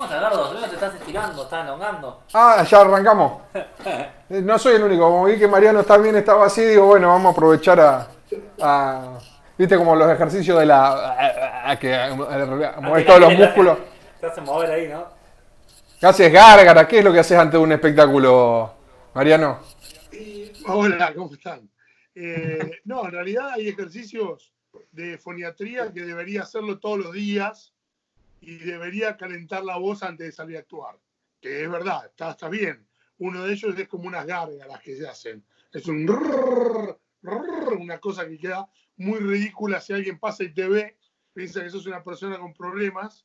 Gardo? te estás estirando, estás elongando. Ah, ya arrancamos. No soy el único. Como vi que Mariano también estaba así, digo, bueno, vamos a aprovechar a. Viste como los ejercicios de la. A, que mover todos los músculos. Te hacen mover ahí, ¿no? ¿Qué haces gárgara? ¿Qué es lo que haces ante un espectáculo, Mariano? hola, ¿cómo están? Eh, no, en realidad hay ejercicios de foniatría que debería hacerlo todos los días y debería calentar la voz antes de salir a actuar. Que es verdad, está, está bien. Uno de ellos es como unas gárgaras que se hacen. Es un una cosa que queda muy ridícula si alguien pasa y te ve, piensa que sos una persona con problemas.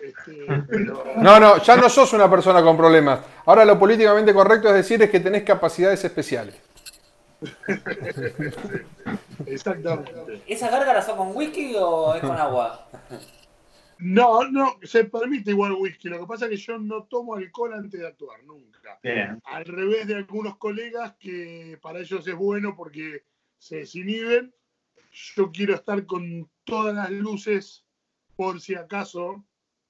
Este, no, no, ya no sos una persona con problemas. Ahora lo políticamente correcto es decir es que tenés capacidades especiales. Exactamente. ¿Esas gárgaras son con whisky o es con agua? No, no, se permite igual whisky. Lo que pasa es que yo no tomo alcohol antes de actuar, nunca. Al revés de algunos colegas que para ellos es bueno porque se desinhiben. Yo quiero estar con todas las luces por si acaso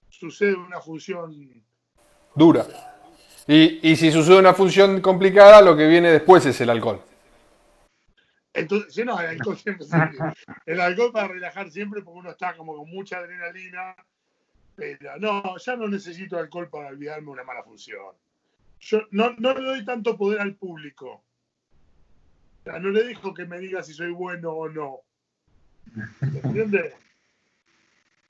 sucede una función dura. Y, y si sucede una función complicada, lo que viene después es el alcohol. Entonces, sí, no, el alcohol siempre El alcohol para relajar siempre porque uno está como con mucha adrenalina. Pero no, ya no necesito alcohol para olvidarme una mala función. Yo no, no le doy tanto poder al público. O sea, no le dejo que me diga si soy bueno o no. ¿Entiendes?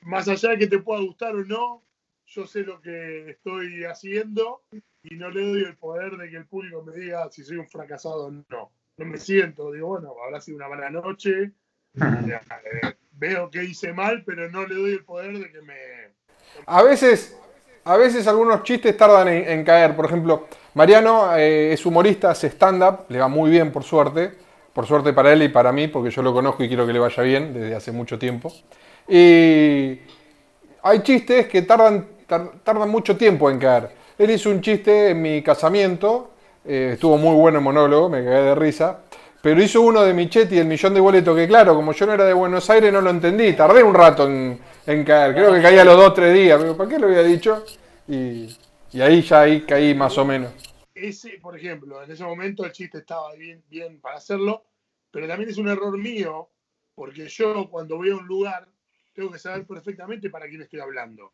Más allá de que te pueda gustar o no, yo sé lo que estoy haciendo y no le doy el poder de que el público me diga si soy un fracasado o no no me siento, digo, bueno, habrá sido una mala noche, eh, veo que hice mal, pero no le doy el poder de que me... A veces, a veces algunos chistes tardan en, caer, por ejemplo, Mariano eh, es humorista, hace stand-up, le va muy bien por suerte, por suerte para él y para mí, porque yo lo conozco y quiero que le vaya bien desde hace mucho tiempo. Y hay chistes que tardan, tardan mucho tiempo en caer. Él hizo un chiste en mi casamiento eh, estuvo muy bueno el monólogo, me cagué de risa. Pero hizo uno de Michetti, el millón de boletos, que claro, como yo no era de Buenos Aires, no lo entendí. Tardé un rato en, caer. Creo que caía los dos tres días. Pero ¿Para qué lo había dicho? Y, ahí ya ahí caí más o menos. Ese, por ejemplo, en ese momento el chiste estaba bien, bien para hacerlo, pero también es un error mío, porque yo cuando voy a un lugar tengo que saber perfectamente para quién estoy hablando.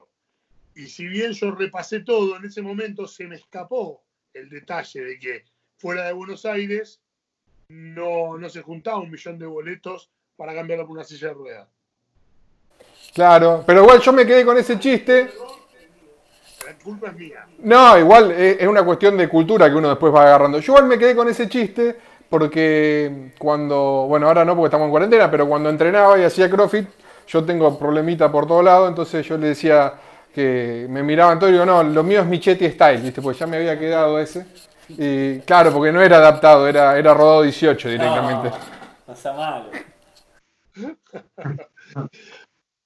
Y si bien yo repasé todo, en ese momento se me escapó el detalle de que fuera de Buenos Aires no, no se juntaba un millón de boletos para cambiarlo por una silla de ruedas. Claro, pero igual yo me quedé con ese chiste. La culpa es mía. No, igual es una cuestión de cultura que uno después va agarrando. Yo igual me quedé con ese chiste porque cuando, bueno, ahora no porque estamos en cuarentena, pero cuando entrenaba y hacía CrossFit, yo tengo problemita por todos lados, entonces yo le decía, que me miraban todo y digo, no, lo mío es Michetti Style, ¿viste? Pues ya me había quedado ese. Y claro, porque no era adaptado, era, era rodado 18 directamente. No, está mal.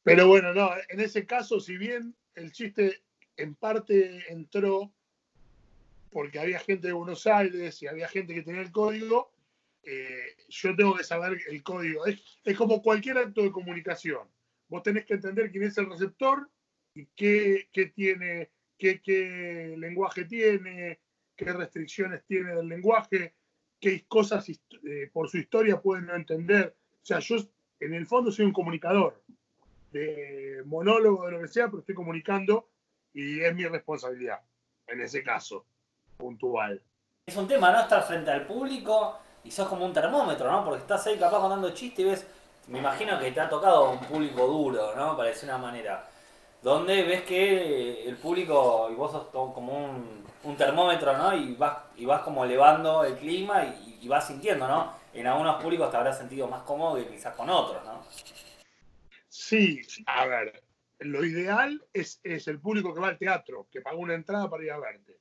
Pero bueno, no, en ese caso, si bien el chiste en parte entró porque había gente de Buenos Aires y había gente que tenía el código, eh, yo tengo que saber el código. Es, es como cualquier acto de comunicación. Vos tenés que entender quién es el receptor qué, qué tiene, qué, qué, lenguaje tiene, qué restricciones tiene del lenguaje, qué cosas eh, por su historia pueden no entender. O sea, yo en el fondo soy un comunicador, de monólogo, de lo que sea, pero estoy comunicando y es mi responsabilidad en ese caso puntual. Es un tema, ¿no? Estar frente al público y sos como un termómetro, ¿no? Porque estás ahí capaz contando chistes y ves, me imagino que te ha tocado un público duro, ¿no? Para decir una manera donde ves que el público, y vos sos como un, termómetro, ¿no? Y vas, y vas como elevando el clima y, vas sintiendo, ¿no? En algunos públicos te habrás sentido más cómodo que quizás con otros, ¿no? Sí, a ver, lo ideal es, es el público que va al teatro, que paga una entrada para ir a verte.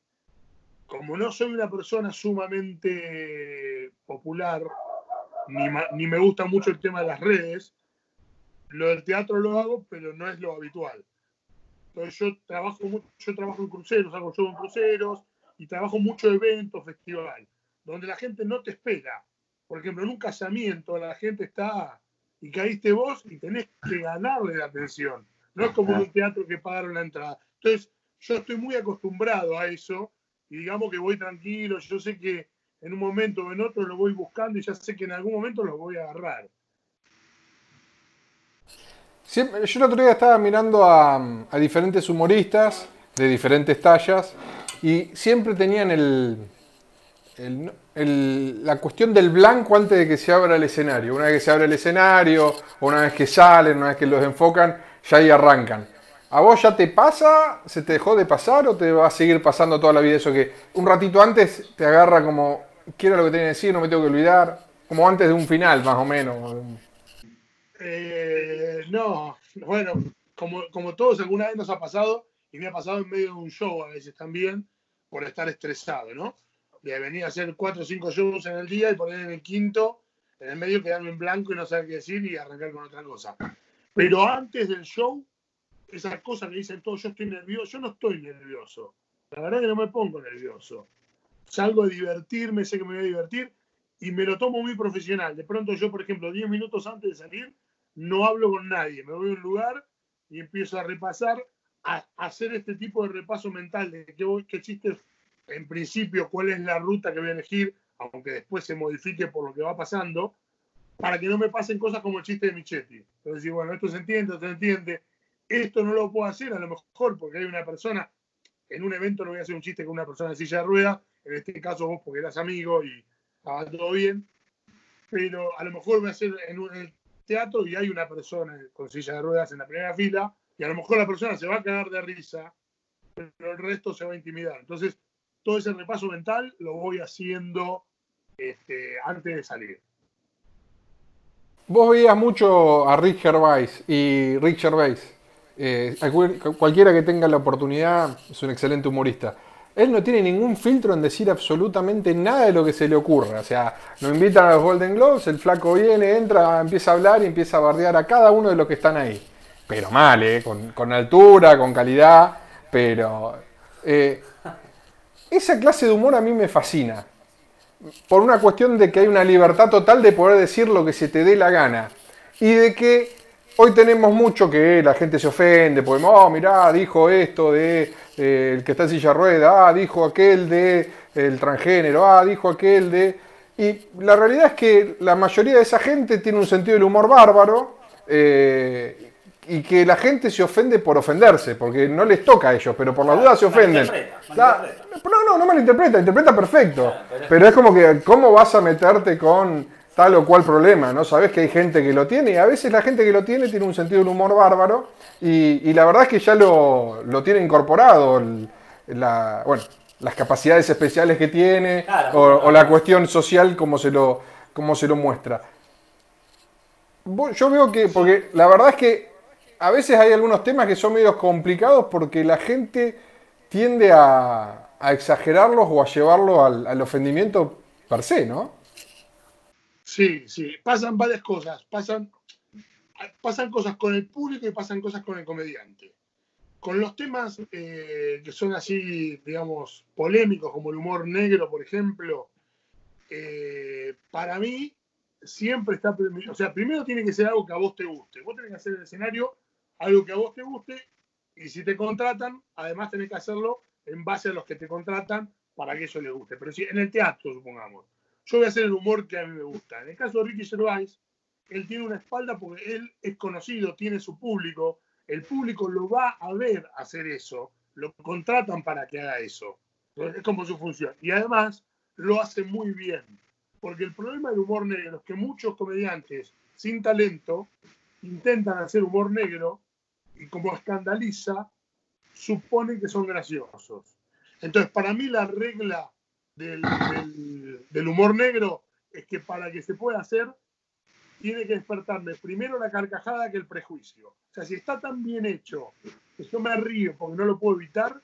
Como no soy una persona sumamente popular, ni, ni me gusta mucho el tema de las redes, lo del teatro lo hago, pero no es lo habitual yo trabajo, yo trabajo en cruceros, hago show en cruceros y trabajo mucho eventos, festival, donde la gente no te espera. Por ejemplo, en un casamiento la gente está y caíste vos y tenés que ganarle la atención. No es como en un teatro que pagaron la entrada. Entonces, yo estoy muy acostumbrado a eso y digamos que voy tranquilo, yo sé que en un momento o en otro lo voy buscando y ya sé que en algún momento lo voy a agarrar. Yo el otro día estaba mirando a, diferentes humoristas de diferentes tallas y siempre tenían el, la cuestión del blanco antes de que se abra el escenario. Una vez que se abre el escenario, una vez que salen, una vez que los enfocan, ya ahí arrancan. ¿A vos ya te pasa? ¿Se te dejó de pasar o te va a seguir pasando toda la vida eso que un ratito antes te agarra como, quiero lo que tenía que decir, no me tengo que olvidar? Como antes de un final, más o menos. Eh, no, bueno, como, como todos alguna vez nos ha pasado, y me ha pasado en medio de un show a veces también, por estar estresado, ¿no? De venir a hacer cuatro o cinco shows en el día y poner en el quinto, en el medio quedarme en blanco y no saber qué decir y arrancar con otra cosa. Pero antes del show, esa cosa que dicen todos, yo estoy nervioso, yo no estoy nervioso. La verdad que no me pongo nervioso. Salgo a divertirme, sé que me voy a divertir y me lo tomo muy profesional. De pronto yo, por ejemplo, 10 minutos antes de salir, no hablo con nadie. Me voy a un lugar y empiezo a repasar, a, hacer este tipo de repaso mental de qué, chistes, en principio, cuál es la ruta que voy a elegir, aunque después se modifique por lo que va pasando, para que no me pasen cosas como el chiste de Michetti. Entonces, bueno, esto se entiende, esto se entiende, esto no lo puedo hacer a lo mejor porque hay una persona, en un evento no voy a hacer un chiste con una persona en silla de ruedas, en este caso vos porque eras amigo y estaba todo bien, pero a lo mejor voy a hacer en, un, teatro y hay una persona con silla de ruedas en la primera fila y a lo mejor la persona se va a quedar de risa, pero el resto se va a intimidar. Entonces, todo ese repaso mental lo voy haciendo este, antes de salir. Vos veías mucho a Rick Gervais y Rick Gervais. Eh, cualquiera que tenga la oportunidad es un excelente humorista. Él no tiene ningún filtro en decir absolutamente nada de lo que se le ocurra. O sea, nos invitan a los Golden Globes, el flaco viene, entra, empieza a hablar y empieza a bardear a cada uno de los que están ahí. Pero mal, ¿eh? con, altura, con calidad, pero... Eh, esa clase de humor a mí me fascina. Por una cuestión de que hay una libertad total de poder decir lo que se te dé la gana. Y de que Hoy tenemos mucho que la gente se ofende, porque, oh, mirá, dijo esto de eh, el que está en silla rueda, ah, dijo aquel de el transgénero, ah, dijo aquel de... Y la realidad es que la mayoría de esa gente tiene un sentido del humor bárbaro eh, y que la gente se ofende por ofenderse, porque no les toca a ellos, pero por la duda se ofenden. No, no, no malinterpreta, interpreta perfecto. Pero es como que, ¿cómo vas a meterte con tal o cual problema, ¿no? Sabes que hay gente que lo tiene y a veces la gente que lo tiene tiene un sentido del humor bárbaro y, la verdad es que ya lo, tiene incorporado, la, bueno, las capacidades especiales que tiene o, la cuestión social como se lo, como se lo muestra. Yo veo que, porque la verdad es que a veces hay algunos temas que son medio complicados porque la gente tiende a, exagerarlos o a llevarlo al, al ofendimiento per se, ¿no? Sí, sí, pasan varias cosas. Pasan, pasan cosas con el público y pasan cosas con el comediante. Con los temas eh, que son así, digamos, polémicos, como el humor negro, por ejemplo, eh, para mí siempre está, o sea, primero tiene que ser algo que a vos te guste. Vos tenés que hacer el escenario algo que a vos te guste y si te contratan, además tenés que hacerlo en base a los que te contratan para que eso les guste. Pero si en el teatro, supongamos, yo voy a hacer el humor que a mí me gusta. En el caso de Ricky Gervais, él tiene una espalda porque él es conocido, tiene su público, el público lo va a ver hacer eso, lo contratan para que haga eso. es como su función. Y además lo hace muy bien. Porque el problema del humor negro es que muchos comediantes sin talento intentan hacer humor negro y como escandaliza, suponen que son graciosos. Entonces, para mí la regla del, humor negro es que para que se pueda hacer, tiene que despertarme primero la carcajada que el prejuicio. O sea, si está tan bien hecho que yo me río porque no lo puedo evitar,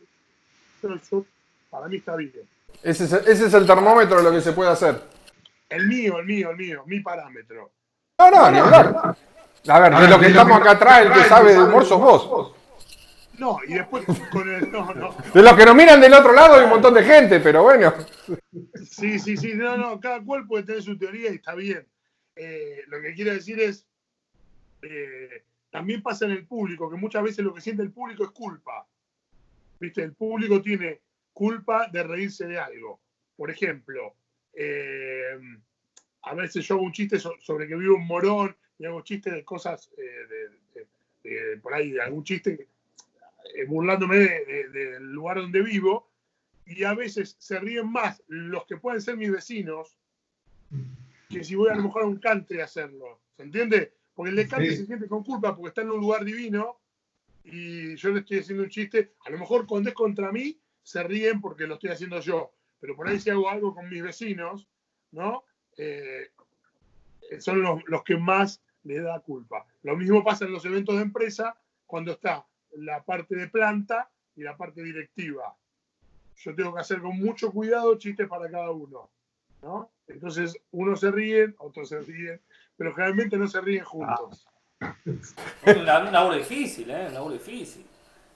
eso para mí está bien. Ese es, ese es el termómetro de lo que se puede hacer. El mío, el mío, el mío, mi parámetro. No, no, ni hablar. A ver, de lo que estamos acá atrás, el que sabe de humor sos vos. No, y después con el. No, no. De los que nos miran del otro lado hay un montón de gente, pero bueno. Sí, sí, sí. No, no, cada cual puede tener su teoría y está bien. Eh, lo que quiero decir es. Eh, también pasa en el público, que muchas veces lo que siente el público es culpa. ¿Viste? El público tiene culpa de reírse de algo. Por ejemplo, eh, a veces yo hago un chiste sobre que vivo un morón y hago chistes de cosas, eh, de, por ahí, de algún chiste eh, burlándome del lugar donde vivo, y a veces se ríen más los que pueden ser mis vecinos que si voy a lo mejor a un country a hacerlo. ¿Se entiende? Porque el de country se siente con culpa porque está en un lugar divino y yo le estoy haciendo un chiste. A lo mejor cuando es contra mí, se ríen porque lo estoy haciendo yo. Pero por ahí si hago algo con mis vecinos, ¿no? Eh, son los, los que más le da culpa. Lo mismo pasa en los eventos de empresa cuando está la parte de planta y la parte directiva. Yo tengo que hacer con mucho cuidado chistes para cada uno. ¿no? Entonces, unos se ríen, otros se ríen, pero generalmente no se ríen juntos. Es un laburo difícil, ¿eh? Un laburo difícil.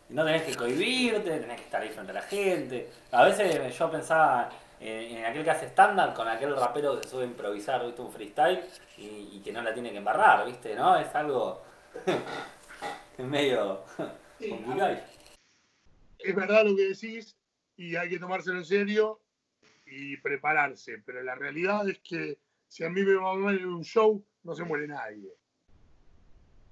No tenés que cohibirte, tenés que estar ahí frente a la gente. A veces yo pensaba en, aquel que hace estándar con aquel rapero que se sube a improvisar. Un freestyle y, que no la tiene que embarrar, ¿viste? ¿No? Es algo. medio Es verdad lo que decís y hay que tomárselo en serio y prepararse, pero la realidad es que si a mí me va mal en un show, no se muere nadie.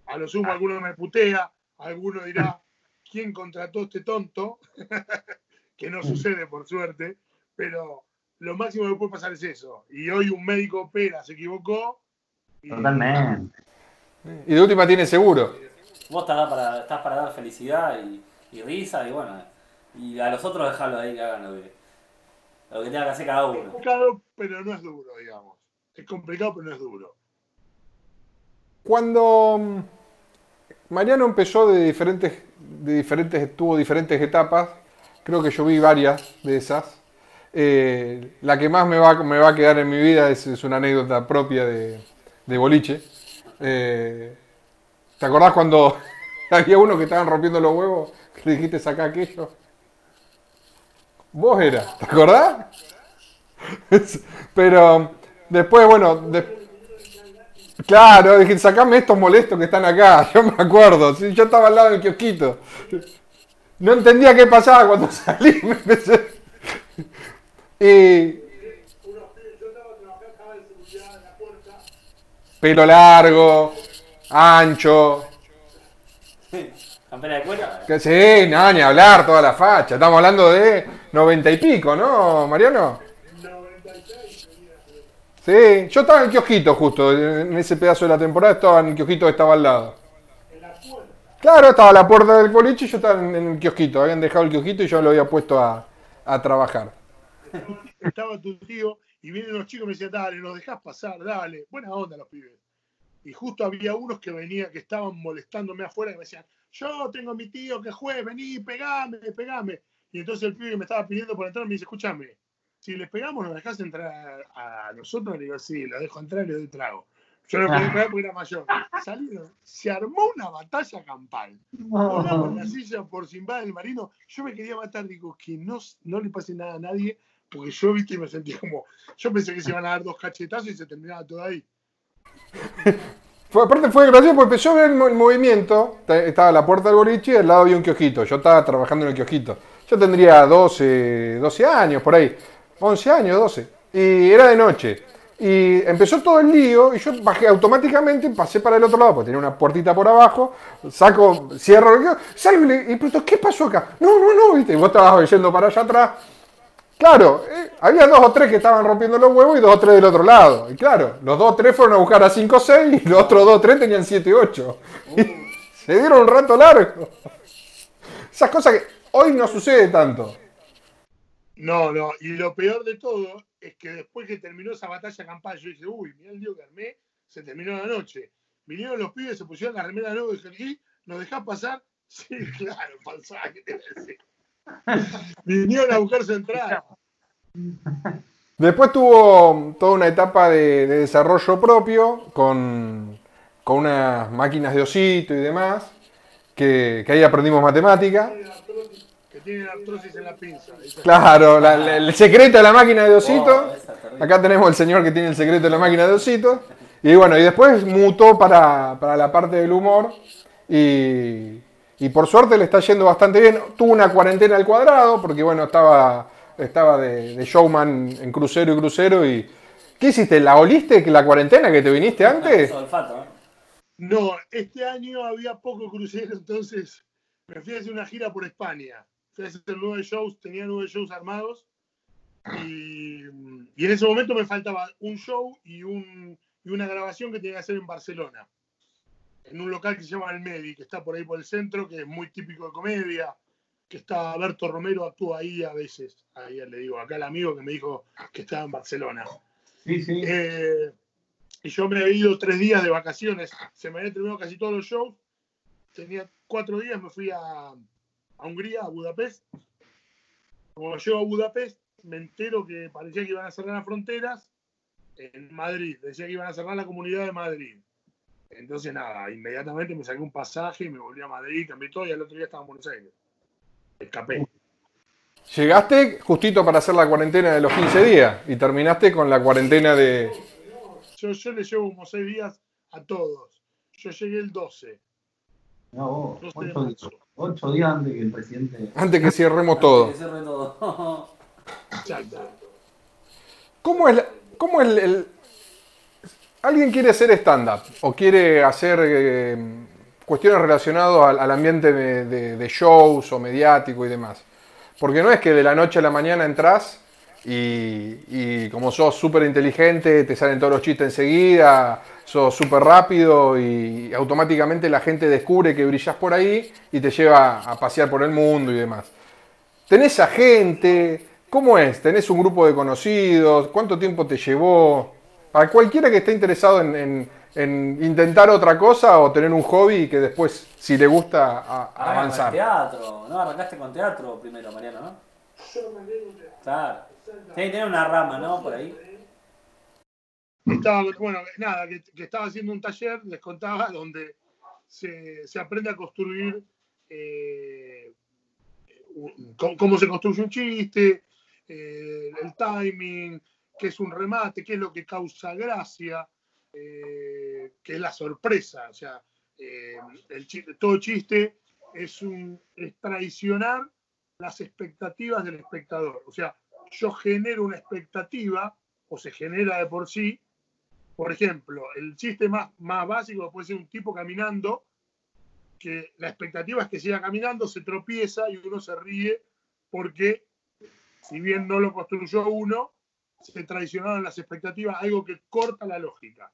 A lo sumo, alguno me putea, alguno dirá, ¿quién contrató este tonto? que no sucede, por suerte, pero lo máximo que puede pasar es eso. Y hoy un médico opera, se equivocó. Totalmente. Y de última tiene seguro. Vos estás para, estás para dar felicidad y, risa y bueno, y a los otros dejarlo ahí que hagan lo que, lo que tenga que hacer cada uno. Es complicado, pero no es duro, digamos. Es complicado, pero no es duro. Cuando mm, Mariano empezó de diferentes, de diferentes, tuvo diferentes etapas, creo que yo vi varias de esas. Eh, la que más me va, me va a quedar en mi vida es, una anécdota propia de, boliche. Eh, ¿Te acordás cuando había uno que estaban rompiendo los huevos? Le dijiste saca aquello. Vos eras, ¿te acordás? Pero después, bueno, claro, dije, sacame estos molestos que están acá. Yo me acuerdo, yo estaba al lado del kiosquito. No entendía qué pasaba cuando salí. Me empecé... Y... Pelo largo, ancho. ¿Campera de cuero? Sí, no, ni hablar, toda la facha. Estamos hablando de noventa y pico, ¿no, Mariano? Sí, yo estaba en el kiosquito justo, en ese pedazo de la temporada estaba en el kiosquito que estaba al lado. Claro, estaba a la puerta del boliche y yo estaba en el kiosquito. Habían dejado el kiosquito y yo lo había puesto a, a trabajar estaba tu tío y vienen los chicos y me decían, dale, nos dejás pasar, dale. Buena onda los pibes. Y justo había unos que venían, que estaban molestándome afuera y me decían, yo tengo a mi tío que juegue, vení, pegame, pegame. Y entonces el pibe que me estaba pidiendo por entrar me dice, escúchame, si les pegamos, ¿nos dejás entrar a nosotros? Le digo, sí, lo dejo entrar y le doy trago. Yo no podía pegar porque era mayor. Salieron, se armó una batalla campal. Volamos la silla por Simba del Marino. Yo me quería matar, digo, que no, no le pase nada a nadie porque yo, viste, me sentía como. Yo pensé que se iban a dar dos cachetazos y se terminaba todo ahí. Aparte fue gracioso porque empezó a ver el, movimiento. Estaba la puerta del boliche y al lado había un kiosquito. Yo estaba trabajando en el kiosquito. Yo tendría 12, 12 años por ahí. 11 años, 12. Y era de noche. Y empezó todo el lío y yo bajé automáticamente, pasé para el otro lado, porque tenía una puertita por abajo, saco, cierro, salgo y le pregunto, ¿qué pasó acá? No, no, no, viste, vos estabas yendo para allá atrás. Claro, eh, había dos o tres que estaban rompiendo los huevos y dos o tres del otro lado. Y claro, los dos o tres fueron a buscar a 5 o 6 y los otros dos o tres tenían 7 y 8. se dieron un rato largo. Esas cosas que hoy no sucede tanto. No, no, y lo peor de todo es que después que terminó esa batalla campal, yo dije, uy, mira el lío que armé, se terminó la noche. Vinieron los pibes, se pusieron la remera nueva y dijeron, ¿y? ¿Nos dejás pasar? Sí, claro, pasá, ¿qué te voy a decir? Vinieron a buscar su entrada. Después tuvo toda una etapa de, desarrollo propio con, con, unas máquinas de osito y demás, que, que ahí aprendimos matemática. Que tienen artrosis en la pinza. Claro, el secreto de la máquina de osito. Acá tenemos el señor que tiene el secreto de la máquina de osito. Y bueno, y después mutó para, para la parte del humor y, y por suerte le está yendo bastante bien. Tuvo una cuarentena al cuadrado, porque bueno, estaba, estaba de, de showman en crucero y crucero. y ¿Qué hiciste? ¿La oliste que la cuarentena que te viniste antes? No, este año había poco crucero, entonces me fui a hacer una gira por España. Fui a hacer nueve shows, tenía nueve shows armados. Y, y en ese momento me faltaba un show y, un, y una grabación que tenía que hacer en Barcelona. En un local que se llama El Medi, que está por ahí por el centro, que es muy típico de comedia. Que está Berto Romero, actúa ahí a veces. Ahí le digo, acá el amigo que me dijo que estaba en Barcelona. Sí, sí. Eh, y yo me había ido tres días de vacaciones. Se me habían terminado casi todos los shows. Tenía cuatro días, me fui a, a Hungría, a Budapest. Cuando llego a Budapest, me entero que parecía que iban a cerrar las fronteras en Madrid. Decía que iban a cerrar la comunidad de Madrid. Entonces, nada, inmediatamente me saqué un pasaje y me volví a Madrid, cambié todo y al otro día estaba en Buenos Aires. Escapé. Llegaste justito para hacer la cuarentena de los 15 días y terminaste con la cuarentena de... Yo, yo le llevo como seis días a todos. Yo llegué el 12. No, vos, Doce de ocho, marzo. ocho días antes que el presidente. Antes que cerremos todo. Que cierre todo. ¿Cómo es, la- cómo es el, el- ¿Alguien quiere hacer stand-up o quiere hacer eh, cuestiones relacionadas al, ambiente de, shows o mediático y demás? Porque no es que de la noche a la mañana entras y, y como sos súper inteligente, te salen todos los chistes enseguida, sos súper rápido y automáticamente la gente descubre que brillas por ahí y te lleva a pasear por el mundo y demás. ¿Tenés a gente? ¿Cómo es? ¿Tenés un grupo de conocidos? ¿Cuánto tiempo te llevó? Para cualquiera que esté interesado en, en- en intentar otra cosa o tener un hobby y que después, si le gusta, a- con avanzar. teatro, ¿no? Arrancaste con teatro primero, Mariano, ¿no? Claro. Tiene que tener una rama, ¿no? Por ahí. Estaba, bueno, nada, que, que estaba haciendo un taller, les contaba, donde se, se aprende a construir eh, un- cómo se construye un chiste, eh, el timing, qué es un remate, qué es lo que causa gracia, eh, qué es la sorpresa. O sea, eh, el chiste, todo chiste es, un, es traicionar las expectativas del espectador. O sea, yo genero una expectativa, o se genera de por sí, por ejemplo, el chiste más, más básico puede ser un tipo caminando, que la expectativa es que siga caminando, se tropieza y uno se ríe porque, si bien no lo construyó uno, se traicionaron las expectativas, algo que corta la lógica.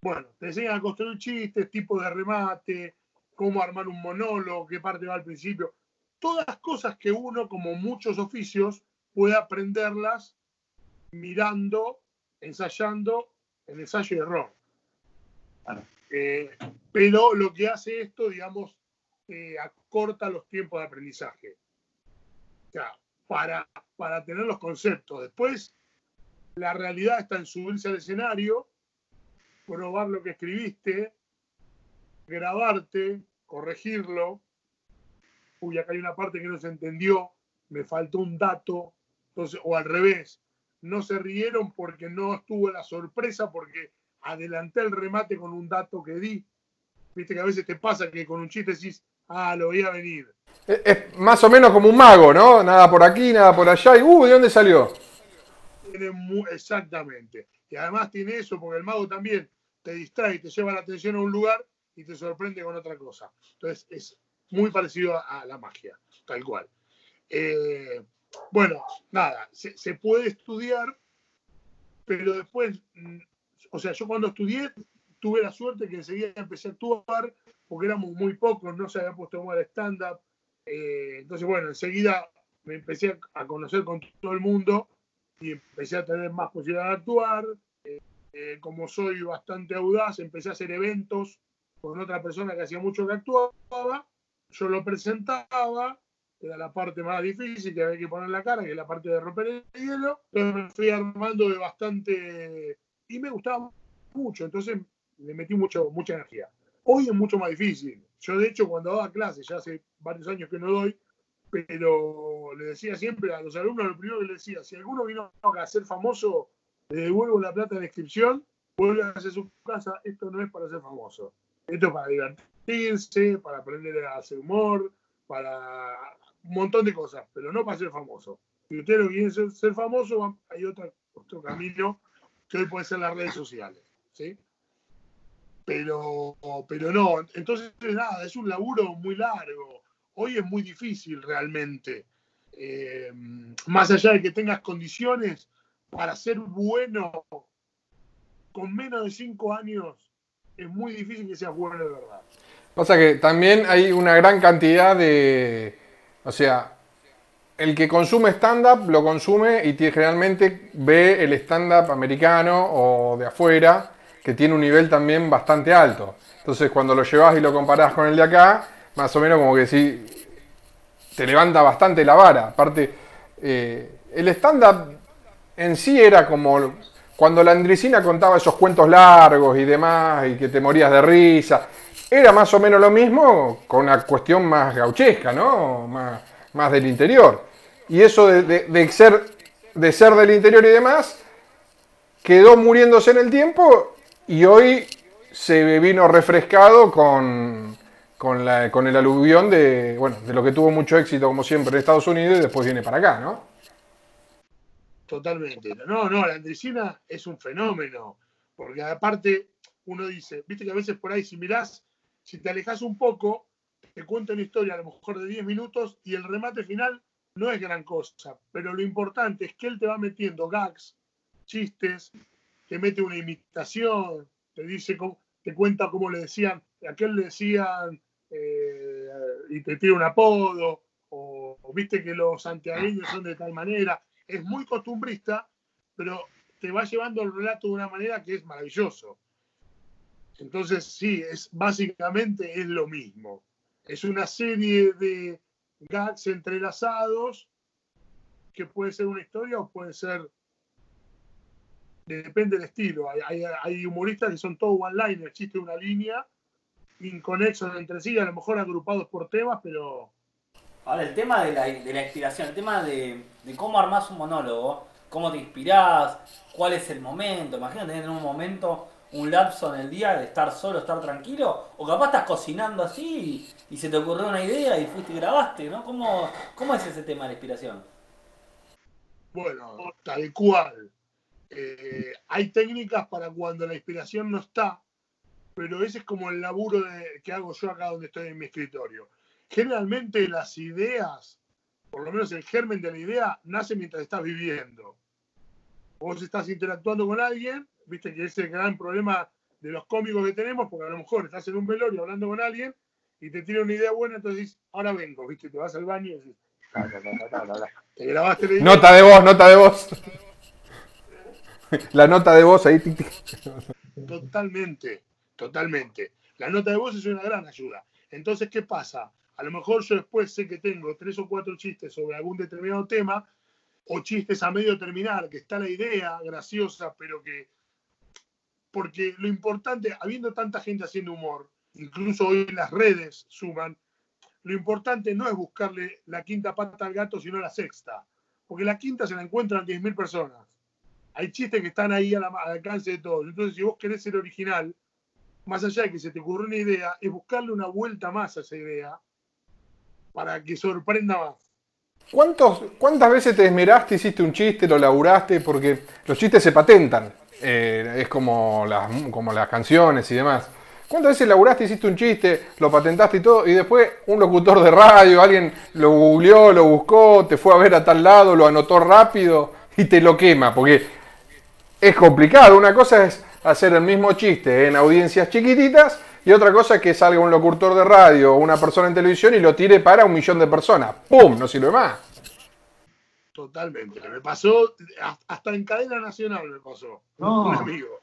Bueno, te enseñan a construir chistes, tipo de remate, cómo armar un monólogo, qué parte va al principio. Todas cosas que uno, como muchos oficios, puede aprenderlas mirando, ensayando en ensayo y error. Eh, pero lo que hace esto, digamos, eh, acorta los tiempos de aprendizaje. O sea, para, para tener los conceptos. Después, la realidad está en subirse al escenario, probar lo que escribiste, grabarte, corregirlo. Uy, acá hay una parte que no se entendió, me faltó un dato. Entonces, o al revés, no se rieron porque no estuvo la sorpresa, porque adelanté el remate con un dato que di. Viste que a veces te pasa que con un chiste decís, ah, lo veía venir. Es, es más o menos como un mago, ¿no? Nada por aquí, nada por allá. Y, uh, ¿de dónde salió? Exactamente. Y además tiene eso, porque el mago también te distrae, te lleva la atención a un lugar y te sorprende con otra cosa. Entonces es muy parecido a, la magia, tal cual. Eh, bueno, nada, se, puede estudiar, pero después, mm, o sea, yo cuando estudié tuve la suerte que enseguida empecé a actuar, porque éramos muy pocos, no se había puesto el stand-up. Eh, entonces, bueno, enseguida me empecé a conocer con todo el mundo y empecé a tener más posibilidad de actuar. Eh, eh, como soy bastante audaz, empecé a hacer eventos con otra persona que hacía mucho que actuaba. Yo lo presentaba, era la parte más difícil que había que poner la cara, que es la parte de romper el hielo. Entonces me fui armando de bastante. y me gustaba mucho, entonces le metí mucho, mucha energía. Hoy es mucho más difícil. Yo, de hecho, cuando daba clases, ya hace varios años que no doy, pero le decía siempre a los alumnos, lo primero que les decía, si alguno vino a ser famoso, le devuelvo la plata de inscripción, vuelve a hacer su casa, esto no es para ser famoso. Esto es para divertirse, para aprender a hacer humor, para un montón de cosas, pero no para ser famoso. Si ustedes lo quieren ser, ser famoso, hay otra, otro camino que hoy puede ser las redes sociales. ¿sí? Pero, pero no, entonces nada, es un laburo muy largo. Hoy es muy difícil realmente. Eh, más allá de que tengas condiciones para ser bueno con menos de cinco años, es muy difícil que seas bueno de verdad. Pasa que también hay una gran cantidad de. O sea, el que consume stand-up lo consume y generalmente ve el stand-up americano o de afuera, que tiene un nivel también bastante alto. Entonces, cuando lo llevas y lo comparás con el de acá, más o menos como que sí, te levanta bastante la vara. Aparte, eh, el stand-up en sí era como cuando la Andricina contaba esos cuentos largos y demás, y que te morías de risa. Era más o menos lo mismo con una cuestión más gauchesca, ¿no? Más, más del interior. Y eso de, de- ser, de ser del interior y demás quedó muriéndose en el tiempo y hoy se vino refrescado con, con, el aluvión de, bueno, de lo que tuvo mucho éxito como siempre en Estados Unidos y después viene para acá, ¿no? Totalmente. No, no, la Andresina es un fenómeno. Porque aparte, uno dice, viste que a veces por ahí, si mirás, si te alejas un poco, te cuenta una historia a lo mejor de 10 minutos y el remate final no es gran cosa. Pero lo importante es que él te va metiendo gags, chistes, te mete una imitación, te dice, te cuenta cómo le decían, aquel le decían eh, y te tira un apodo, o, viste que los santiagueños son de tal manera. Es muy costumbrista, pero te va llevando el relato de una manera que es maravilloso. Entonces, sí, es básicamente es lo mismo. Es una serie de gags entrelazados que puede ser una historia o puede ser. Depende del estilo. Hay, humoristas que son todo one-liner, existe una línea, inconexos entre sí, a lo mejor agrupados por temas, pero Ahora, el tema de la, de la inspiración, el tema de, de cómo armás un monólogo, cómo te inspirás, cuál es el momento. Imagínate tener en un momento un lapso en el día de estar solo, estar tranquilo, o capaz estás cocinando así y, y se te ocurrió una idea y fuiste y grabaste, ¿no? ¿Cómo, cómo es ese tema de la inspiración? Bueno, tal cual. Eh, hay técnicas para cuando la inspiración no está, pero ese es como el laburo de- que hago yo acá donde estoy en mi escritorio. Generalmente las ideas, por lo menos el germen de la idea, nace mientras estás viviendo. Vos estás interactuando con alguien, viste que ese es el gran problema de los cómicos que tenemos, porque a lo mejor estás en un velorio hablando con alguien y te tira una idea buena, entonces dices, ahora vengo, viste, te vas al baño y decís, "Ta, ta, ta, ta, ta, ta". te grabaste la idea. Nota de voz, nota de voz. La nota de voz ahí. Totalmente, totalmente. La nota de voz es una gran ayuda. Entonces, ¿qué pasa? A lo mejor yo después sé que tengo tres o cuatro chistes sobre algún determinado tema, o chistes a medio terminar, que está la idea graciosa, pero que... Porque lo importante, habiendo tanta gente haciendo humor, incluso hoy las redes suman, lo importante no es buscarle la quinta pata al gato, sino la sexta. Porque la quinta se la encuentran 10.000 personas hay chistes que están ahí al alcance de todos. Entonces, si vos querés ser original, más allá de que se te ocurrió una idea, es buscarle una vuelta más a esa idea para que sorprenda más. ¿Cuántos, ¿Cuántas veces te esmeraste, hiciste un chiste, lo laburaste? Porque los chistes se patentan. Eh, es como las, como las canciones y demás. ¿Cuántas veces laburaste, hiciste un chiste, lo patentaste y todo? Y después un locutor de radio, alguien lo googleó, lo buscó, te fue a ver a tal lado, lo anotó rápido y te lo quema. Porque es complicado. Una cosa es hacer el mismo chiste en audiencias chiquititas y otra cosa es que salga un locutor de radio o una persona en televisión y lo tire para un millón de personas. ¡Pum! No sirve más. Totalmente. Me pasó, hasta en cadena nacional me pasó. No. Un amigo.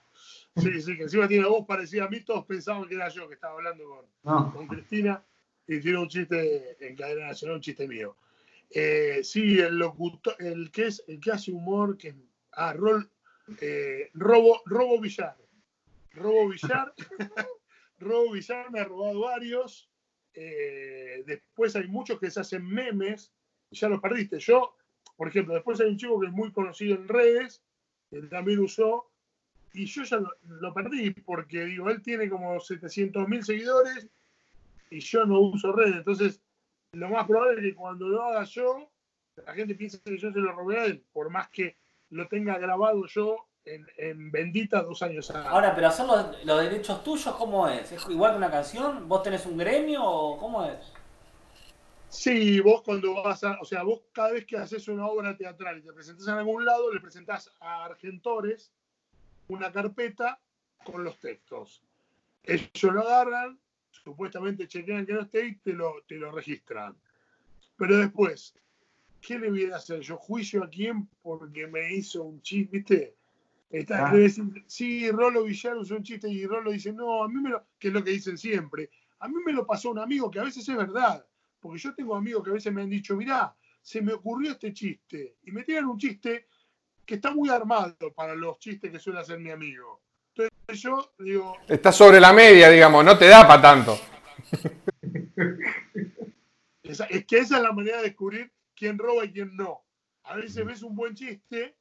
Sí, sí, que encima tiene voz parecida a mí, todos pensaban que era yo que estaba hablando con, No. con Cristina y tiene un chiste en cadena nacional, un chiste mío. Eh, sí, el locutor, el que es, el que hace humor, que ah, rol, eh, Robo, Robo Villar. Robo Villar, Robo Villar me ha robado varios. Eh, después hay muchos que se hacen memes, y ya los perdiste. Yo, por ejemplo, después hay un chico que es muy conocido en redes, que también usó, y yo ya lo, lo perdí porque digo, él tiene como 700 mil seguidores y yo no uso redes. Entonces, lo más probable es que cuando lo haga yo, la gente piense que yo se lo robé a él, por más que lo tenga grabado yo en, en Bendita dos años antes. Ahora, pero hacer los, los derechos tuyos, ¿cómo es? ¿Es igual que una canción? ¿Vos tenés un gremio o cómo es? Sí, vos cuando vas a, o sea, vos cada vez que haces una obra teatral y te presentás en algún lado, le presentás a Argentores una carpeta con los textos. Ellos lo agarran, supuestamente chequean que no esté y te lo, te lo registran. Pero después, ¿qué le voy a hacer yo? ¿Juicio a quién? Porque me hizo un chiste, ¿viste? Está, Ah. dicen, sí, Rolo Villar usó un chiste y Rolo dice, no, a mí me lo, que es lo que dicen siempre, a mí me lo pasó un amigo que a veces es verdad, porque yo tengo amigos que a veces me han dicho, mirá, se me ocurrió este chiste, y me tiran un chiste que está muy armado para los chistes que suele hacer mi amigo. Entonces yo digo, Está sobre la media, digamos, no te da para tanto. Es que esa es la manera de descubrir quién roba y quién no. A veces ves un buen chiste,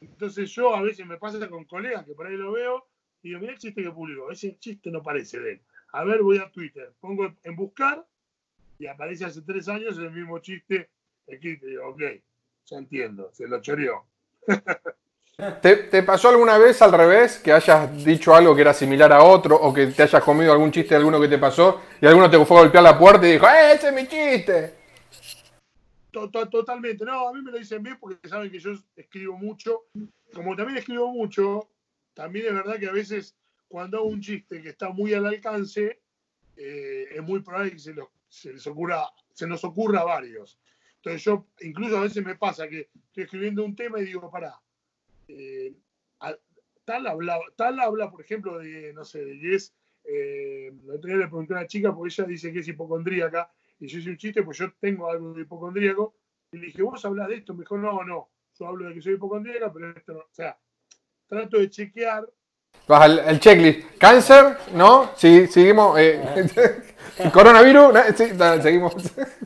entonces yo a veces me pasa con colegas que por ahí lo veo y digo, mira el chiste que publicó, ese chiste no parece de él. A ver, voy a Twitter, pongo en buscar y aparece hace tres años el mismo chiste escrito. Y digo, ok, ya entiendo, se lo choreó. ¿Te, te pasó alguna vez al revés que hayas dicho algo que era similar a otro o que te hayas comido algún chiste de alguno que te pasó y alguno te fue a golpear la puerta y dijo, ¡eh, ese es mi chiste! To- to- Totalmente, no, a mí me lo dicen bien porque saben que yo escribo mucho. Como también escribo mucho, también es verdad que a veces cuando hago un chiste que está muy al alcance, eh, es muy probable que se, les ocurra, se nos ocurra a varios. Entonces yo, incluso a veces me pasa que estoy escribiendo un tema y digo, pará, eh, tal, habla, tal habla, por ejemplo, de, no sé, de que es, eh, el otro día le pregunté a una chica porque ella dice que es hipocondríaca y yo hice un chiste, pues yo tengo algo de hipocondríaco, y le dije, ¿vos hablas de esto? Me dijo, no, no, yo hablo de que soy hipocondríaca, pero esto no. O sea, trato de chequear. Vas al, al checklist. ¿Cáncer? ¿No? Sí, seguimos. eh, ¿Coronavirus? No, Sí, no, seguimos.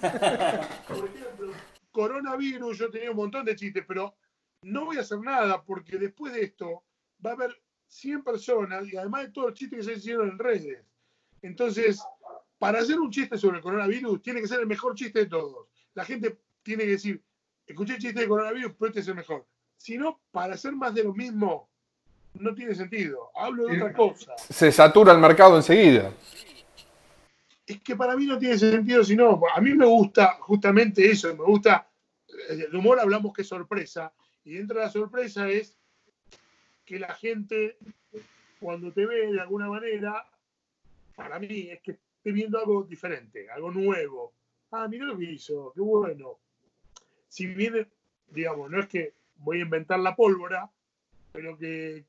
Por ejemplo, coronavirus, yo tenía un montón de chistes, pero no voy a hacer nada porque después de esto va a haber 100 personas y además de todos los chistes que se hicieron en redes. Entonces, para hacer un chiste sobre el coronavirus, tiene que ser el mejor chiste de todos. La gente tiene que decir, escuché el chiste de coronavirus, pero este es el mejor. Si no, para hacer más de lo mismo, no tiene sentido. Hablo de otra cosa. Se satura el mercado enseguida. Es que para mí no tiene sentido, sino a mí me gusta justamente eso, me gusta eh, el humor, hablamos que es sorpresa, y dentro de la sorpresa es que la gente, cuando te ve de alguna manera, para mí es que esté viendo algo diferente, algo nuevo. Ah, mira lo que hizo, qué bueno. Si viene, digamos, no es que voy a inventar la pólvora, pero que,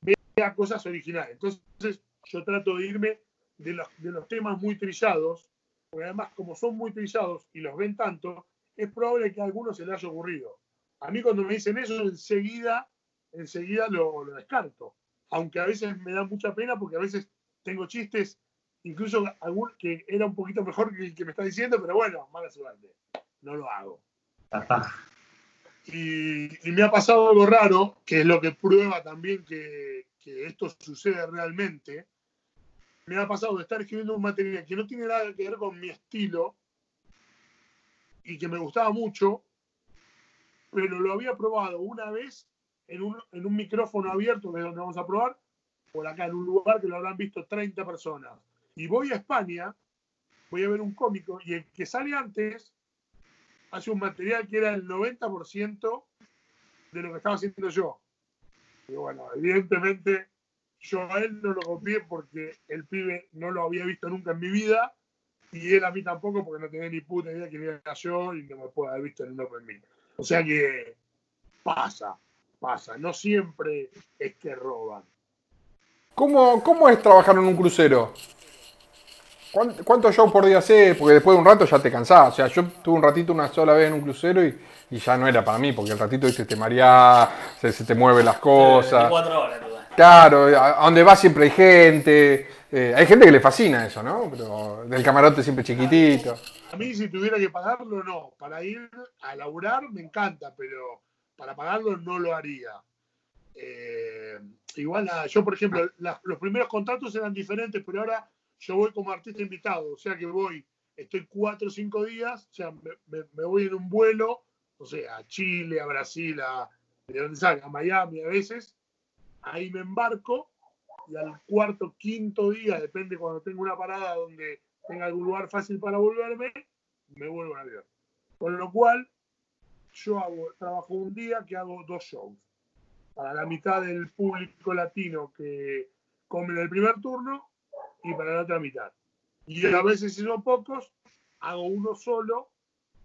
vea cosas originales. Entonces, yo trato de irme de los, de los temas muy trillados, porque además, como son muy trillados y los ven tanto, es probable que a algunos se le haya ocurrido. A mí cuando me dicen eso, enseguida, enseguida lo, lo descarto. Aunque a veces me da mucha pena porque a veces tengo chistes, incluso algún que era un poquito mejor que el que me está diciendo, pero bueno, mala suerte. No lo hago. Y me ha pasado algo raro, que es lo que prueba también que, que esto sucede realmente. Me ha pasado de estar escribiendo un material que no tiene nada que ver con mi estilo y que me gustaba mucho, pero lo había probado una vez en un, en un micrófono abierto, que es donde vamos a probar, por acá, en un lugar que lo habrán visto 30 personas. Y voy a España, voy a ver un cómico, y el que sale antes hace un material que era el 90% de lo que estaba haciendo yo. Y bueno, evidentemente yo a él no lo copié porque el pibe no lo había visto nunca en mi vida y él a mí tampoco porque no tenía ni puta idea quién era yo y no me puede haber visto en un Open Mic. O sea que pasa, pasa. No siempre es que roban. ¿Cómo, ¿Cómo es trabajar en un crucero? ¿Cuán- ¿Cuántos shows por día haces? Porque después de un rato ya te cansás. O sea, yo tuve un ratito una sola vez en un crucero y, y ya no era para mí, porque el ratito ¿viste? te mareás, se, se te mueven las cosas. 24 horas, tú. Claro, a a donde vas siempre hay gente. eh, hay gente que le fascina eso, ¿no? Pero del camarote siempre chiquitito. A mí si tuviera que pagarlo, no. Para ir a laburar me encanta, pero para pagarlo no lo haría. Eh, igual, yo por ejemplo, la- los primeros contratos eran diferentes, pero ahora yo voy como artista invitado, o sea que voy, estoy cuatro o cinco días, o sea, me, me- me voy en un vuelo, o sea, a Chile, a Brasil, a, a Miami a veces, ahí me embarco y al cuarto, quinto día, depende cuando tengo una parada donde tenga algún lugar fácil para volverme, me vuelvo en avión. Con lo cual, yo hago, trabajo un día que hago dos shows. Para la mitad del público latino que come en el primer turno y para la otra mitad. Y a veces, si son pocos, hago uno solo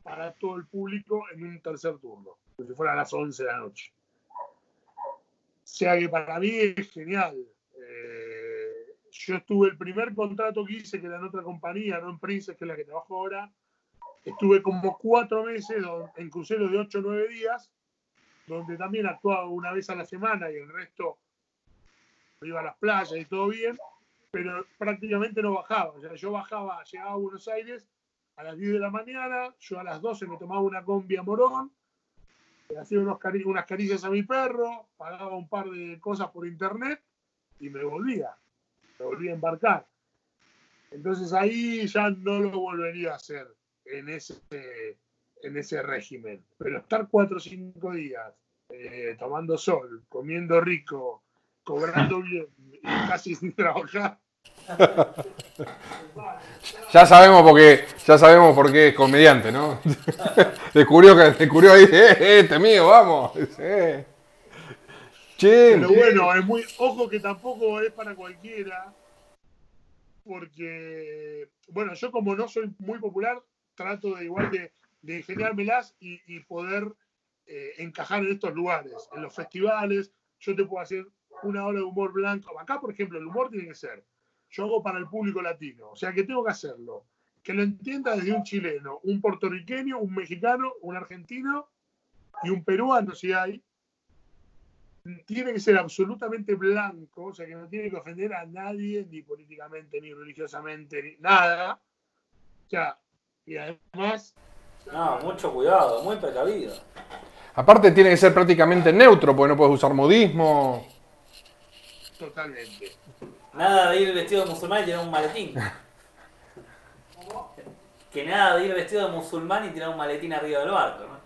para todo el público en un tercer turno, como si fuera a las 11 de la noche. O sea que para mí es genial. Eh, yo estuve el primer contrato que hice, que era en otra compañía, no en Princess, que es la que trabajo ahora, estuve como cuatro meses en cruceros de 8 o 9 días, donde también actuaba una vez a la semana y el resto iba a las playas y todo bien, pero prácticamente no bajaba. O sea, yo bajaba, llegaba a Buenos Aires a las 10 de la mañana, yo a las 12 me tomaba una combi a Morón, le hacía unos cari- unas caricias a mi perro, pagaba un par de cosas por internet y me volvía, me volvía a embarcar. Entonces ahí ya no lo volvería a hacer en ese, en ese régimen. Pero estar cuatro o cinco días eh, tomando sol, comiendo rico, cobrando bien y casi sin trabajar. Ya sabemos por qué, ya sabemos por qué es comediante, ¿no? descubrió que descubrió ahí, eh, este mío, vamos. Eh. Che, Pero bueno, es muy. Ojo que tampoco es para cualquiera. Porque, bueno, yo como no soy muy popular, trato de igual de, de ingeniármelas y, y poder eh, encajar en estos lugares, en los festivales. Yo te puedo hacer una hora de humor blanco. Acá, por ejemplo, el humor tiene que ser. Yo hago para el público latino, o sea que tengo que hacerlo. Que lo entienda desde un chileno, un puertorriqueño, un mexicano, un argentino y un peruano, si hay tiene que ser absolutamente blanco, o sea que no tiene que ofender a nadie, ni políticamente, ni religiosamente, ni nada. O sea, y además, No, mucho cuidado, muy precavido. aparte tiene que ser prácticamente neutro, porque no puedes usar modismo. Totalmente. Nada de ir vestido de musulmán y tirar un maletín. Que nada de ir vestido de musulmán y tirar un maletín arriba del barco, ¿no?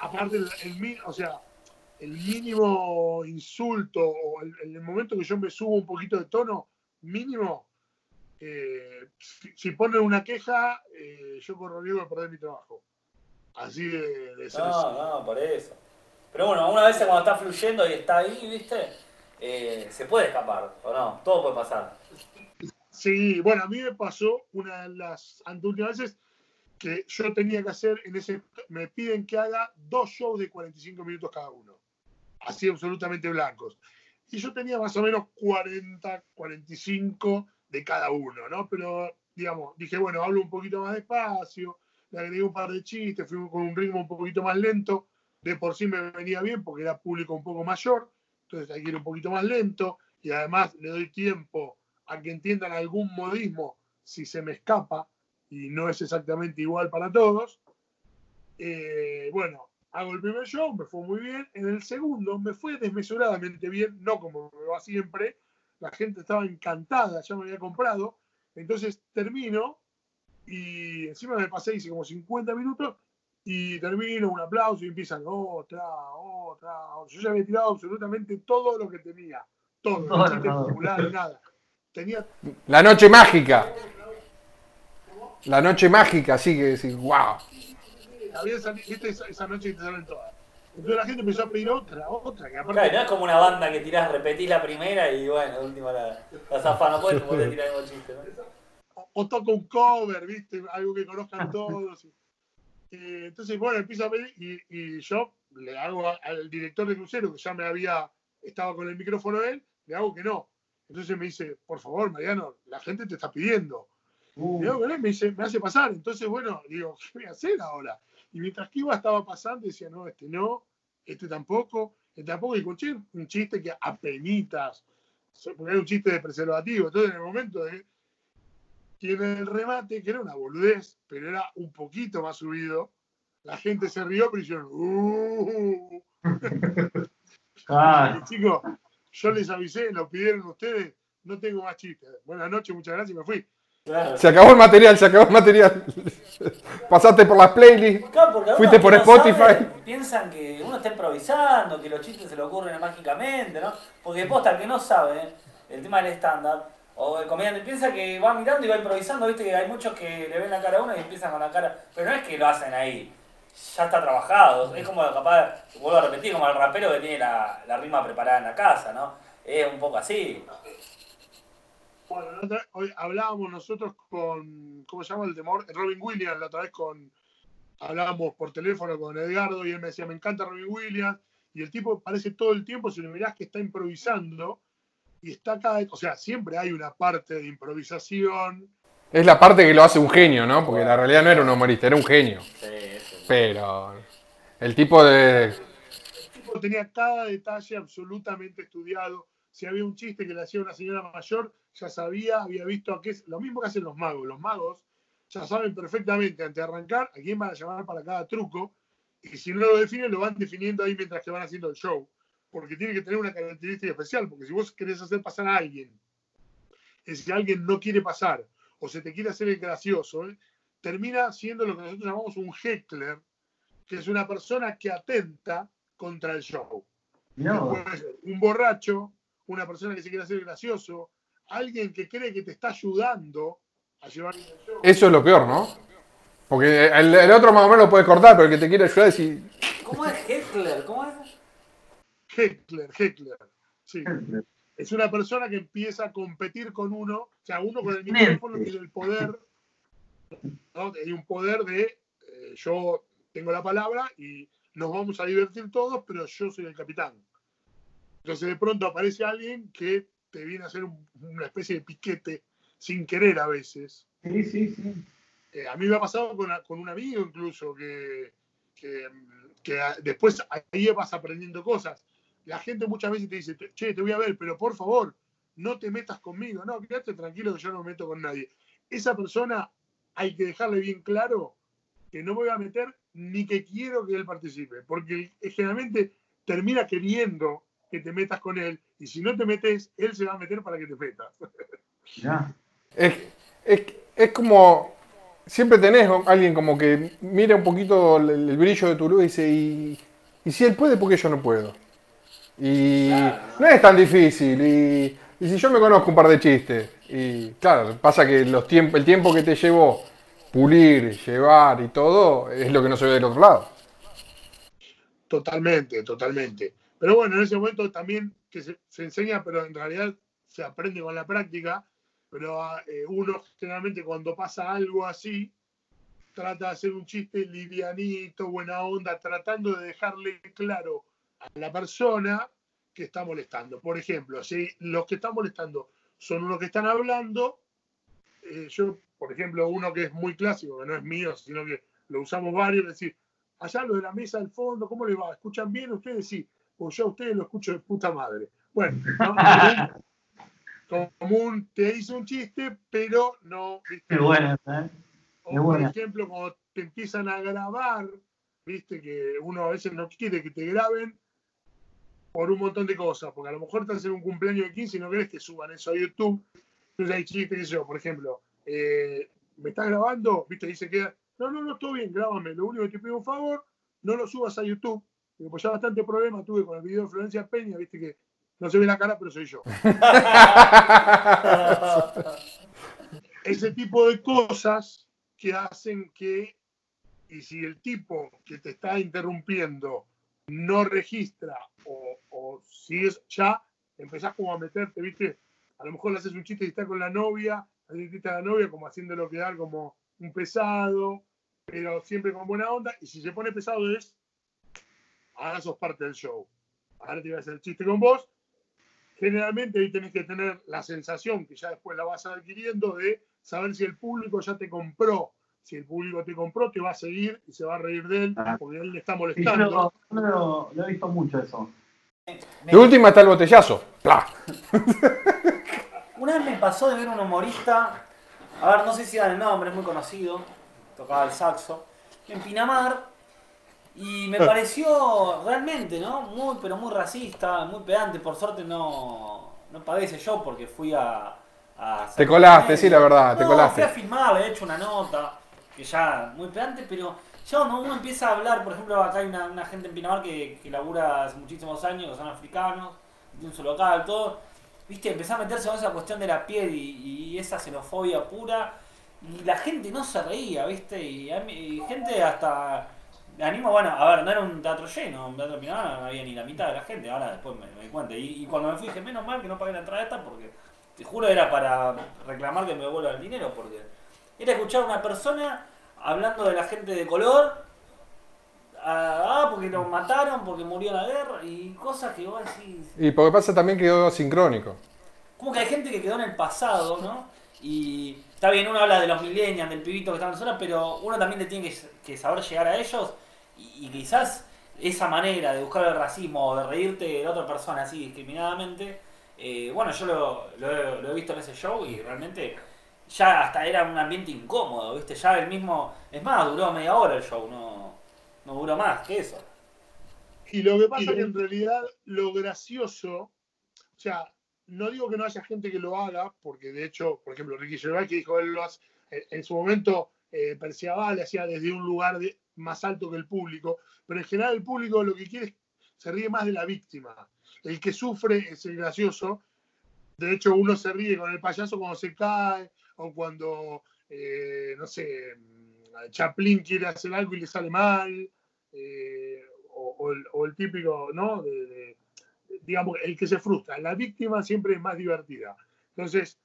Aparte, el, el mi- o sea, el mínimo insulto o el, el momento que yo me subo un poquito de tono, mínimo, eh, si, si ponen una queja, eh, yo corro riesgo de perder mi trabajo. Así de, de ser así. No, no, por eso. Pero bueno, algunas veces cuando está fluyendo y está ahí, ¿viste? Eh, se puede escapar, ¿o no? Todo puede pasar. Sí, bueno, a mí me pasó una de las anteúltimas veces que yo tenía que hacer en ese. Me piden que haga dos shows de 45 minutos cada uno. Así absolutamente blancos. Y yo tenía más o menos 40, 45 de cada uno, ¿no? Pero, digamos, dije, bueno, hablo un poquito más despacio, le agregué un par de chistes, fui con un ritmo un poquito más lento. De por sí me venía bien porque era público un poco mayor, entonces hay que ir un poquito más lento y además le doy tiempo a que entiendan algún modismo si se me escapa y no es exactamente igual para todos. Eh, bueno, hago el primer show, me fue muy bien. En el segundo me fue desmesuradamente bien, no como me va siempre. La gente estaba encantada, ya me había comprado. Entonces termino y encima me pasé, hice como 50 minutos y termino, un aplauso y empiezan otra, otra. otra. Yo ya había tirado absolutamente todo lo que tenía. Todo, no chistes todo. populares, nada. Tenía La noche mágica. La noche mágica, así que decís, wow. había salido, viste, esa, esa noche que te salen todas. Entonces la gente empezó a pedir otra, otra, que aparte Claro, no es como una banda que tirás, repetís la primera y bueno, última la, la zafás, no te tirar el chiste, ¿no? o, o toca un cover, viste, algo que conozcan todos. Y, y entonces, bueno, empiezo a pedir y, y yo le hago a- al director de crucero, que ya me había, estaba con el micrófono él, le hago que no. Entonces me dice, por favor, Mariano, la gente te está pidiendo. Uh, Le digo, "Bueno", me, dice, me hace pasar. Entonces, bueno, digo, ¿qué voy a hacer ahora? Y mientras que iba estaba pasando, decía, no, este no, este tampoco, este tampoco. Y escuché un chiste que apenitas, porque era un chiste de preservativo. Entonces, en el momento de tiene el remate, que era una boludez, pero era un poquito más subido. la gente se rió, pero hicieron, "Uh". Claro. Y, chicos, yo les avisé, lo pidieron ustedes, no tengo más chistes. Buenas noches, muchas gracias y me fui. Claro. Se acabó el material, se acabó el material. Pasaste por las playlists. Claro, porque Fuiste por Spotify. piensan que uno está improvisando, que los chistes se le ocurren mágicamente, ¿no? Porque posta, el que no sabe el tema del stand-up, o el comediante piensa que va mirando y va improvisando, viste que hay muchos que le ven la cara a uno y empiezan con la cara, pero no es que lo hacen ahí, ya está trabajado, es como capaz, vuelvo a repetir, como el rapero que tiene la, la rima preparada en la casa, ¿no? Es un poco así. Bueno, otra- hoy hablábamos nosotros con, ¿cómo se llama el temor? Robin Williams, la otra vez con, hablábamos por teléfono con Edgardo y él me decía, me encanta Robin Williams, y el tipo parece todo el tiempo, si lo mirás que está improvisando, y está cada o sea, siempre hay una parte de improvisación, Es la parte que lo hace un genio, ¿no? Porque la realidad no era un humorista, era un genio. Pero el tipo de... el tipo tenía cada detalle absolutamente estudiado, si había un chiste que le hacía una señora mayor, ya sabía, había visto a qué es, lo mismo que hacen los magos, los magos ya saben perfectamente antes de arrancar a quién van a llamar para cada truco, y si no lo definen, lo van definiendo ahí mientras que van haciendo el show. Porque tiene que tener una característica especial, porque si vos querés hacer pasar a alguien, y si alguien no quiere pasar, o se te quiere hacer el gracioso, ¿eh? termina siendo lo que nosotros llamamos un heckler, que es una persona que atenta contra el show. Puede ser un borracho, una persona que se quiere hacer gracioso, alguien que cree que te está ayudando a llevar el show. Eso es lo peor, ¿no? Porque el, el otro más o menos lo puedes cortar, pero el que te quiere ayudar es... y- ¿Cómo es Hitler? ¿Cómo es? Heckler, Heckler. Sí. Es una persona que empieza a competir con uno, o sea, uno con el micrófono tiene el poder, ¿no? Hay un poder de eh, yo tengo la palabra y nos vamos a divertir todos, pero yo soy el capitán. Entonces de pronto aparece alguien que te viene a hacer un- una especie de piquete sin querer a veces. Sí, sí, sí. Eh, a mí me ha pasado con, con un amigo incluso que, que, después ahí vas aprendiendo cosas. La gente muchas veces te dice, che, te voy a ver, pero por favor, no te metas conmigo. No, quédate tranquilo que yo no me meto con nadie. Esa persona hay que dejarle bien claro que no me voy a meter ni que quiero que él participe, porque generalmente termina queriendo que te metas con él y si no te metes, él se va a meter para que te metas. Mirá. Es, es, es como... Siempre tenés alguien como que mira un poquito el, el brillo de tu luz y dice, y, y si él puede, ¿por qué yo no puedo? Y no es tan difícil. Y, si yo me conozco un par de chistes. Y claro, pasa que los tiemp- el tiempo que te llevó pulir, llevar y todo, es lo que no se ve del otro lado. Totalmente, totalmente. Pero bueno, en ese momento también que se, se enseña, pero en realidad se aprende con la práctica. Pero eh, uno generalmente cuando pasa algo así, trata de hacer un chiste livianito, buena onda, tratando de dejarle claro a la persona que está molestando. Por ejemplo, si los que están molestando son unos que están hablando, eh, yo, por ejemplo, uno que es muy clásico, que no es mío, sino que lo usamos varios, es decir, allá los de la mesa al fondo, ¿cómo les va? ¿Escuchan bien ustedes? Sí, pues yo a ustedes lo escucho de puta madre. Bueno, ¿no? común, común, te hice un chiste, pero no, ¿viste? Qué buena, ¿eh? O, qué por buena. ejemplo, cuando te empiezan a grabar, viste que uno a veces no quiere que te graben por un montón de cosas, porque a lo mejor estás en un cumpleaños de 15 y no querés que suban eso a YouTube. Entonces hay chistes que yo, por ejemplo, eh, ¿me estás grabando? Viste, dice que no, no, no, todo bien, grábame. Lo único que te pido un favor, no lo subas a YouTube. Porque pues ya bastante problema tuve con el video de Florencia Peña, viste que no se ve la cara, pero soy yo. ese tipo de cosas que hacen que, y si el tipo que te está interrumpiendo no registra o, o si es ya, empezás como a meterte, ¿viste? A lo mejor le haces un chiste y está con la novia, chiste a la novia como haciéndolo quedar como un pesado, pero siempre con buena onda, y si se pone pesado es, ahora sos parte del show. Ahora te voy a hacer el chiste con vos, generalmente ahí tenés que tener la sensación, que ya después la vas adquiriendo, de saber si el público ya te compró. Si el público te compró, te va a seguir y se va a reír de él Ah. porque él le está Sí, yo molestando. yo lo- lo he visto mucho eso. De última está el botellazo. ¡Pla! Una vez me pasó de ver un humorista, a ver, no sé si era el nombre, es muy conocido, tocaba el saxo, en Pinamar, Y me pareció realmente, ¿no? Muy, pero muy racista, muy pedante. Por suerte no, no ese show porque fui a... a Te colaste, sí, la verdad, te colaste. fui a filmar, le he hecho una nota, que ya muy pedante, pero ya cuando uno empieza a hablar, por ejemplo, acá hay una, gente en Pinamar que, que labura hace muchísimos años, que son africanos, tiene su local, todo. Viste, empezó a meterse con esa cuestión de la piel y, esa xenofobia pura. Y la gente no se reía, ¿viste? Y, y gente hasta. Animo, bueno, a ver, no era un teatro lleno, un teatro Pinamar no había ni la mitad de la gente, ahora después me, me di cuenta. Y, y cuando me fui dije, menos mal que no pagué la entrada esta porque te juro era para reclamar que me devuelvan el dinero, porque era escuchar a una persona hablando de la gente de color, ah, porque lo mataron, porque murió en la guerra, y cosas que vos decís, Y porque pasa también que quedó sincrónico. como que hay gente que quedó en el pasado, ¿no? Y está bien, uno habla de los millennials, del pibito que está en zona, pero uno también le tiene que, que saber llegar a ellos y, y quizás esa manera de buscar el racismo o de reírte de la otra persona así discriminadamente, eh, bueno, yo lo, lo lo he visto en ese show y realmente ya hasta era un ambiente incómodo, ¿viste? Ya el mismo, es más, duró media hora el show, no, no duró más que eso. Y lo que pasa es que en realidad lo gracioso, o sea, no digo que no haya gente que lo haga, porque de hecho, por ejemplo, Ricky Gervais que dijo él lo hace, en- en su momento eh, Perciabal le hacía desde un lugar de- más alto que el público, pero en general el público lo que quiere es se ríe más de la víctima. El que sufre es el gracioso. De hecho, uno se ríe con el payaso cuando se cae o cuando, eh, no sé, Chaplin quiere hacer algo y le sale mal. eh, o, el, o típico, ¿no? Digamos, el que se frustra. La víctima siempre es más divertida. Entonces,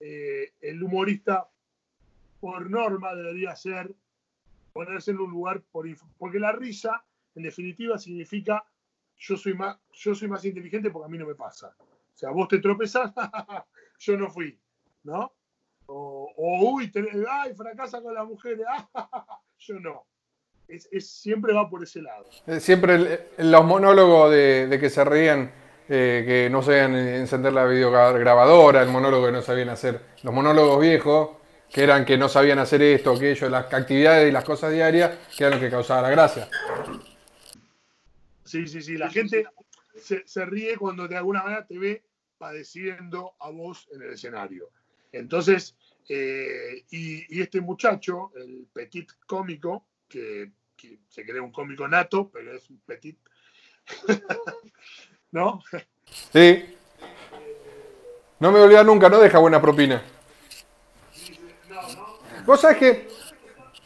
eh, el humorista, por norma, debería ser ponerse en un lugar porque la risa, en definitiva, significa yo soy más, yo soy más inteligente porque a mí no me pasa. O sea, vos te tropezás, yo no fui, ¿no? O, o, uy, ay, fracasa con las mujeres, yo no. Es, es- siempre va por ese lado. Eh, Siempre el- los monólogos de, de que se rían, eh, que no sabían encender la videograbadora, el monólogo que no sabían hacer, los monólogos viejos, que eran que no sabían hacer esto, aquello, las actividades y las cosas diarias, que eran lo que causaba la gracia. Sí, sí, sí. La gente se, se ríe cuando de alguna manera te ve padeciendo a vos en el escenario. Entonces, eh, y, este muchacho, el petit cómico, que, se cree un cómico nato, pero es un petit, ¿no? Sí. No me olvidar nunca, no deja buena propina. Vos sabés que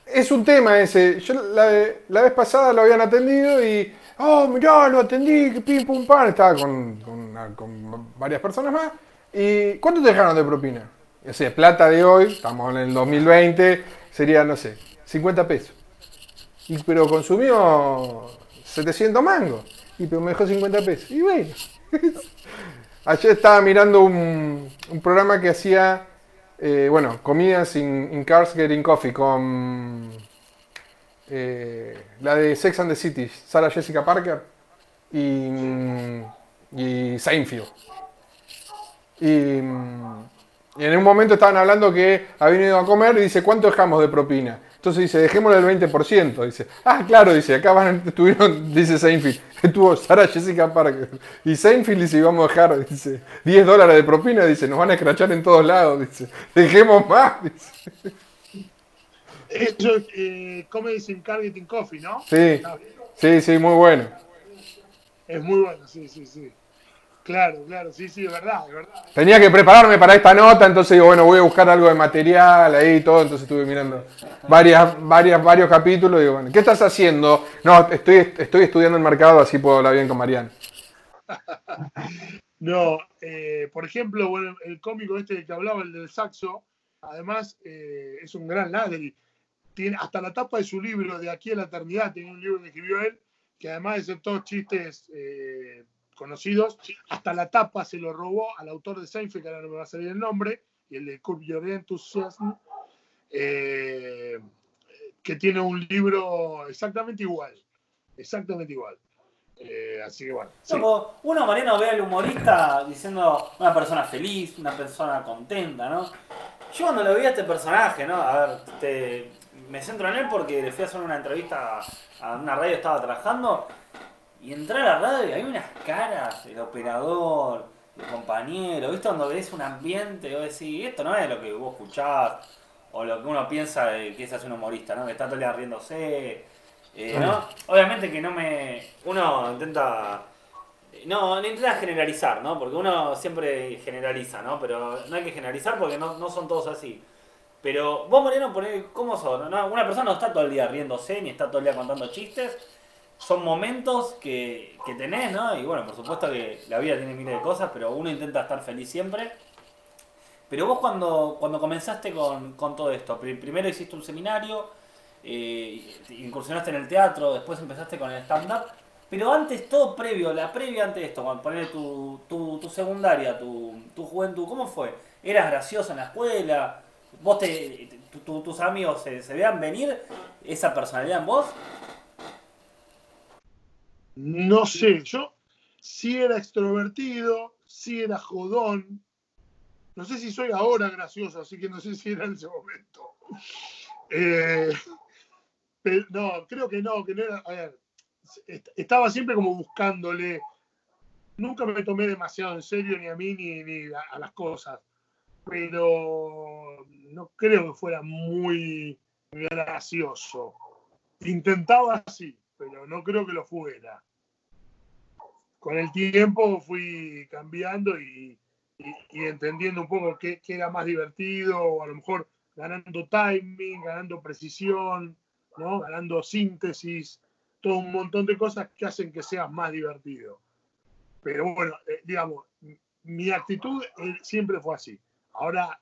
es un tema ese. Yo la, la vez pasada lo habían atendido y. Oh, mirá, lo atendí, pim pum pan. Estaba con, con con varias personas más. ¿Y cuánto te dejaron de propina? O sea, plata de hoy, estamos en el 2020, sería, no sé, 50 pesos. Y, pero consumió 700 mangos. Y pero me dejó 50 pesos. Y bueno. Ayer estaba mirando un, programa que hacía, eh, bueno, comidas in, in Cars Getting Coffee con eh, la de Sex and the City, Sarah Jessica Parker y, y Seinfeld. Y, y en un momento estaban hablando que habían ido a comer y dice, ¿cuánto dejamos de propina? Entonces dice, dejémosle el 20%. Dice, ah, claro, dice, acá van, estuvieron, dice Seinfeld, estuvo Sarah Jessica Parker. Y Seinfeld dice, vamos a dejar, dice, 10 dólares de propina, dice, nos van a escrachar en todos lados, dice, dejemos más, dice. Eso es eh, Comedy in Targeting Coffee, ¿no? Sí, sí, sí, muy bueno. Es muy bueno, sí, sí, sí. Claro, claro, sí, sí, es verdad, es verdad. Tenía que prepararme para esta nota, entonces digo, bueno, voy a buscar algo de material ahí y todo, entonces estuve mirando varias, varias, varios capítulos y digo, bueno, ¿qué estás haciendo? No, estoy, estoy estudiando el mercado, así puedo hablar bien con Mariano. No, eh, por ejemplo, bueno, el cómico este que hablaba, el del saxo, además eh, es un gran ladri. Tiene hasta la tapa de su libro, De aquí a la eternidad, tiene un libro que escribió él, que además de ser todos chistes eh, conocidos, hasta la tapa se lo robó al autor de Seinfeld, que ahora no me va a salir el nombre, y el de Curb Your Enthusiasm, eh, que tiene un libro exactamente igual, exactamente igual. Eh, así que bueno. sí. Uno, Mariano, ve al humorista diciendo una persona feliz, una persona contenta, ¿no? Yo cuando lo vi a este personaje, ¿no? A ver, me centro en él porque le fui a hacer una entrevista a una radio, estaba trabajando, y entré a la radio y hay unas caras, el operador, el compañero, ¿viste? Cuando ves un ambiente, vos decís, esto no es lo que vos escuchás, o lo que uno piensa de que es hacer un humorista, ¿no? Que está todo el día riéndose, eh, ¿no? Obviamente que no me... Uno intenta... No, no intenta generalizar, ¿no? Porque uno siempre generaliza, ¿no? Pero no hay que generalizar porque no, no son todos así. Pero vos, Mariano, poné, ¿cómo sos? ¿No? Una persona no está todo el día riéndose ni está todo el día contando chistes. Son momentos que, que tenés, ¿no? Y bueno, por supuesto que la vida tiene miles de cosas, pero uno intenta estar feliz siempre. Pero vos cuando, cuando comenzaste con, con todo esto, pri- primero hiciste un seminario, eh, incursionaste en el teatro, después empezaste con el stand-up, pero antes, todo previo, la previa antes de esto, cuando poner tu, tu, secundaria, tu, tu juventud, ¿cómo fue? ¿Eras gracioso en la escuela? ¿Vos te, tu- tus amigos se, se vean venir esa personalidad en vos? No sé, yo sí era extrovertido, sí era jodón. No sé si soy ahora gracioso, así que no sé si era en ese momento. Eh, pero no, creo que no, que no era. a ver, est- estaba siempre como buscándole. Nunca me tomé demasiado en serio ni a mí ni, ni a, a las cosas. Pero no creo que fuera muy gracioso. Intentaba así, pero no creo que lo fuera. Con el tiempo fui cambiando y, y- entendiendo un poco qué, qué era más divertido, o a lo mejor ganando timing, ganando precisión, ¿no? ganando síntesis, todo un montón de cosas que hacen que seas más divertido. Pero bueno, eh, digamos, mi actitud eh, siempre fue así. Ahora,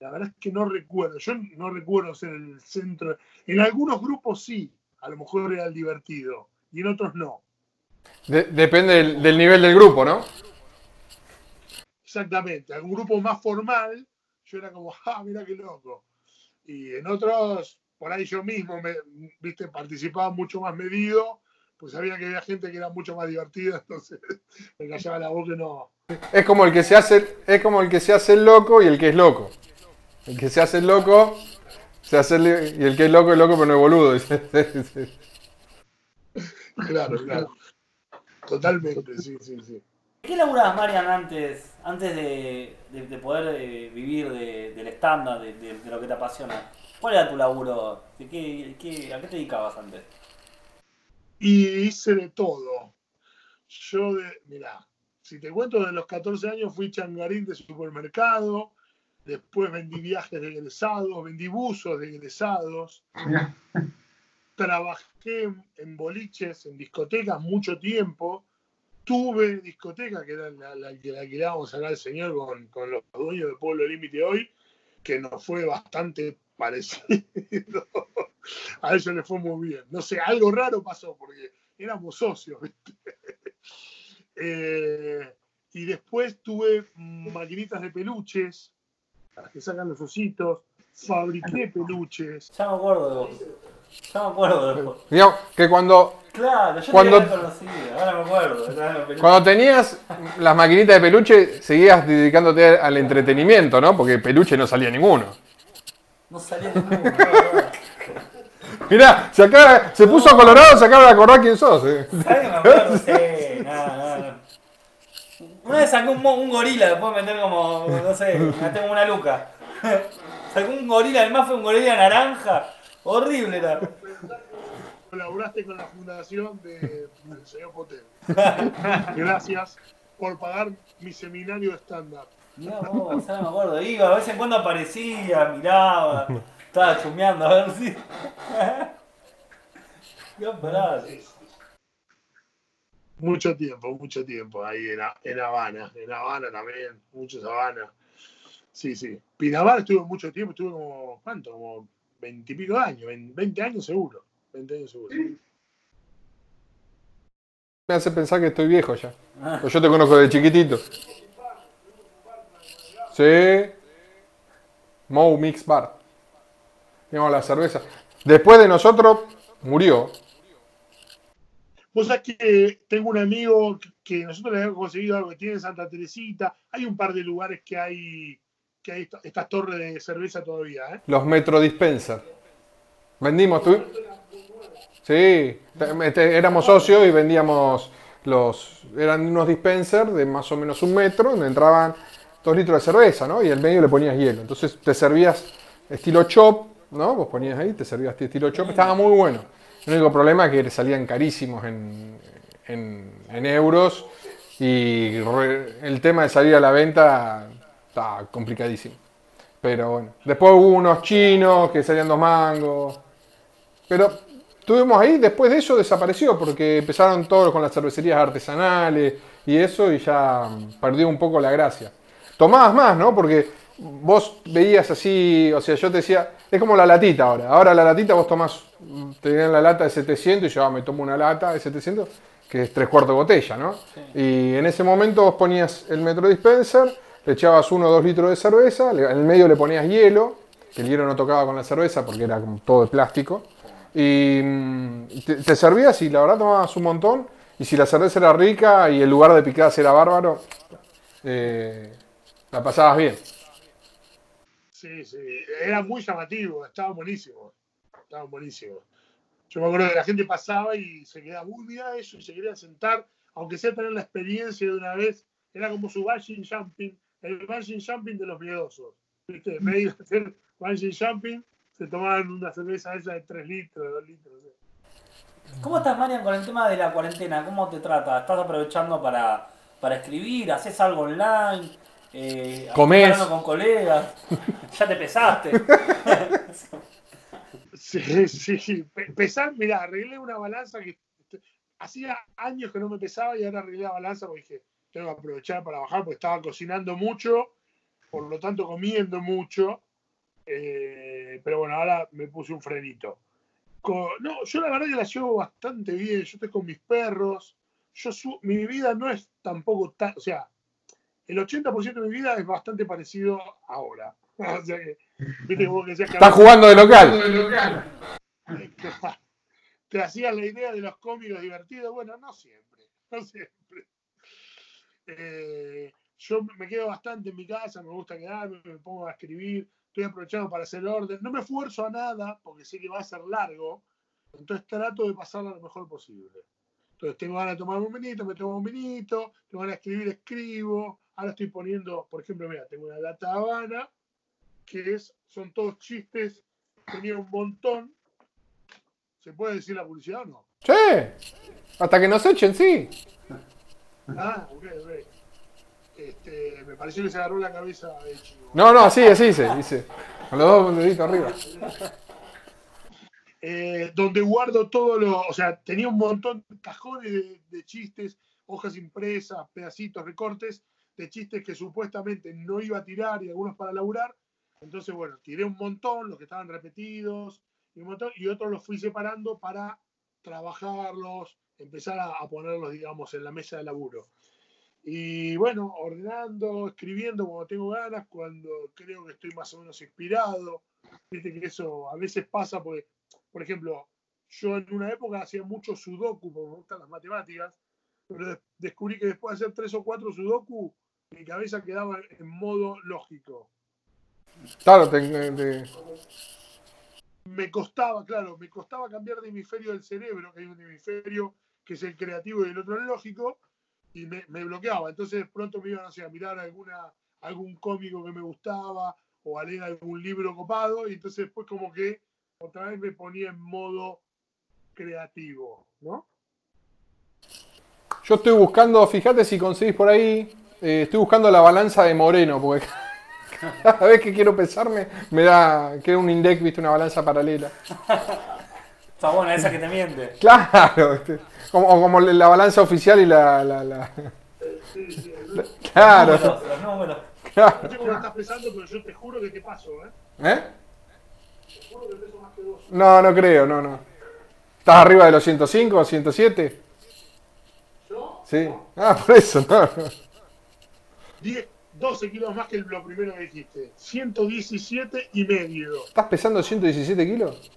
la verdad es que no recuerdo, yo no recuerdo ser el centro. En algunos grupos sí, a lo mejor era el divertido, y en otros no. De- depende del, del nivel del grupo, ¿no? Exactamente. Algún grupo más formal, yo era como, ah, mira qué loco. Y en otros, por ahí yo mismo, me, viste, participaba mucho más medido, pues sabía que había gente que era mucho más divertida, entonces me callaba la boca y no. Es como el que se hace, es como el que se hace el loco y el que es loco. El que se hace el loco, se hace el- y el que es loco es loco pero no es boludo. Claro, claro. Totalmente, sí, sí, sí. ¿Qué laburabas, Marian, antes, antes de, de- de poder eh, vivir de- del estándar, de, de- de lo que te apasiona? ¿Cuál era tu laburo? ¿De qué, qué- ¿A qué te dedicabas antes? Y hice de todo. Yo, de, mirá, si te cuento, de los 14 años fui changarín de supermercado, después vendí viajes de egresados, vendí buzos de egresados, Mirá. Trabajé en- boliches, en discotecas mucho tiempo, tuve discoteca, que era la, la que le alquilábamos acá al señor con, con los dueños de Pueblo Límite hoy, que nos fue bastante parecido. A ellos les fue muy bien. No sé, algo raro pasó porque éramos socios. ¿viste? Eh, y después tuve maquinitas de peluches, las que sacan los ositos, fabriqué peluches. De vos. Ya me acuerdo de vos. Digamos que cuando, Claro, yo Cuando- te había conocido, ahora me acuerdo. me cuando tenías las maquinitas de peluche, seguías dedicándote al entretenimiento, ¿no? Porque peluche no salía ninguno. No salía ninguno, la. Mirá, se, acaba- se puso colorado, se acaba de acordar quién sos. eh. ¿Sabes que me acuerdo? Sí, no, no, no. Una vez saqué un, gorila, después meter como, no sé, meter como una luca. Saqué un gorila, además fue un gorila naranja. Horrible era. Colaboraste con la fundación de- del señor Potel. Gracias por pagar mi seminario de stand-up. Mirá vos, ya no me acuerdo. Iba, de vez en cuando aparecía, miraba, estaba chumeando a ver si. Qué parada. Mucho tiempo, mucho tiempo ahí en, en Habana. En Habana también, muchos Habana. Sí, sí. Pinamar estuve mucho tiempo, estuve como, ¿cuánto? Como veintipico años, vein- 20 años seguro. 20 años seguro. Me hace pensar que estoy viejo ya. Pues yo te conozco de chiquitito. Sí. Moe Mix Bar. Digamos la cerveza. Después de nosotros, murió. Vos sabés que tengo un amigo que nosotros le hemos conseguido algo que tiene en Santa Teresita. Hay un par de lugares que hay estas torres de cerveza todavía, ¿eh? Los Metro Dispenser. Vendimos, tú. Sí, este, éramos socios y vendíamos los. Eran unos dispensers de más o menos un metro, donde entraban dos litros de cerveza, ¿no? Y en medio le ponías hielo. Entonces te servías estilo chop, ¿no? Vos ponías ahí, te servías estilo chop. Estaba muy bueno. El único problema es que salían carísimos en, en- euros y el tema de salir a la venta está complicadísimo. Pero bueno, después hubo unos chinos que salían dos mangos. Pero tuvimos ahí, después de eso desapareció, porque empezaron todos con las cervecerías artesanales y eso, y ya mm, perdió un poco la gracia. Tomabas más, ¿no? Porque vos veías así, o sea, yo te decía, es como la latita ahora. Ahora la latita vos tomás, mm, te dan la lata de 700 y yo ah, me tomo una lata de 700, que es tres cuartos de botella, ¿no? Y en ese momento vos ponías el Metro Dispenser, echabas uno o dos litros de cerveza, en el medio le ponías hielo, que el hielo no tocaba con la cerveza porque era todo de plástico. Y mm, te, te servías y la verdad tomabas un montón. Y si la cerveza era rica y el lugar de picadas era bárbaro, eh, la pasabas bien. Sí, sí, era muy llamativo, estaban buenísimos, estaban buenísimos. Yo me acuerdo que la gente pasaba y se quedaba, uy, mira eso, y se quería sentar, aunque sea tener la experiencia de una vez, era como su bungee jumping, el bungee jumping de los miedosos. ¿Viste? De ir a hacer bungee jumping, se tomaban una cerveza esa de 3 litros, 2 litros. no sé. ¿Cómo estás, Marian, con el tema de la cuarentena? ¿Cómo te trata? ¿Estás aprovechando para, para escribir? ¿Haces algo online? Eh, ¿estás Comés. hablando con colegas? ¿Ya te pesaste? Sí, sí, Pe- pesar, mira, arreglé una balanza que este, hacía años que no me pesaba y ahora arreglé la balanza porque dije, tengo que aprovechar para bajar porque estaba cocinando mucho, por lo tanto comiendo mucho, eh, pero bueno, ahora me puse un frenito. No, yo la verdad que la llevo bastante bien, yo estoy con mis perros, yo su- mi vida no es tampoco tan, o sea, el 80% de mi vida es bastante parecido ahora. O sea que, viste que vos que Estás jugando de local. te hacías la idea de los cómicos divertidos. Bueno, no siempre, no siempre. Eh, yo me quedo bastante en mi casa, me gusta quedarme, me pongo a escribir, estoy aprovechando para hacer orden. No me esfuerzo a nada porque sé que va a ser largo, entonces trato de pasarlo lo mejor posible. Entonces tengo ganas de tomar un vinito, me tomo un vinito, tengo ganas de escribir, escribo. Ahora estoy poniendo, por ejemplo, mira, tengo una lata Habana, que es, son todos chistes, tenía un montón. ¿Se puede decir la publicidad o no? Sí. Hasta que nos echen, sí. Ah, ok, ok. Este, me pareció que se agarró la cabeza de chivo. No, no, así, así dice, dice. Con los dos deditos arriba. Eh, donde guardo todo lo. O sea, tenía un montón de cajones de, de chistes, hojas impresas, pedacitos, recortes de chistes que supuestamente no iba a tirar y algunos para laburar. Entonces, bueno, tiré un montón, los que estaban repetidos, y, un montón, y otros los fui separando para trabajarlos, empezar a, a ponerlos, digamos, en la mesa de laburo. Y bueno, ordenando, escribiendo cuando tengo ganas, cuando creo que estoy más o menos inspirado. Viste que eso a veces pasa porque, por ejemplo, yo en una época hacía mucho sudoku porque me gustan las matemáticas, pero de- descubrí que después de hacer tres o cuatro sudoku, mi cabeza quedaba en modo lógico. Claro, te- te- me costaba, claro, me costaba cambiar de hemisferio del cerebro, que hay un hemisferio que es el creativo y el otro el lógico, y me, bloqueaba. Entonces de pronto me iban no sé, a mirar alguna, algún cómico que me gustaba o a leer algún libro copado, y entonces después como que otra vez me ponía en modo creativo, ¿no? Yo estoy buscando, fíjate si conseguís por ahí, eh, estoy buscando la balanza de Moreno, porque cada vez que quiero pesarme me da, queda un index, viste, una balanza paralela. Está buena esa que te miente. Claro, este, como, o como la balanza oficial y la... la- la- la- claro, Números, los números. claro. No sé cómo lo estás pensando, pero yo te juro que te paso, ¿eh? ¿Eh? Te juro que peso más que vos. No, no creo, no, no. ¿Estás arriba de los 105 o 107? ¿Yo? Sí. Ah, por eso, no. no. 10, 12 kilos más que lo primero que dijiste. 117 y medio. ¿Estás pesando 117 kilos?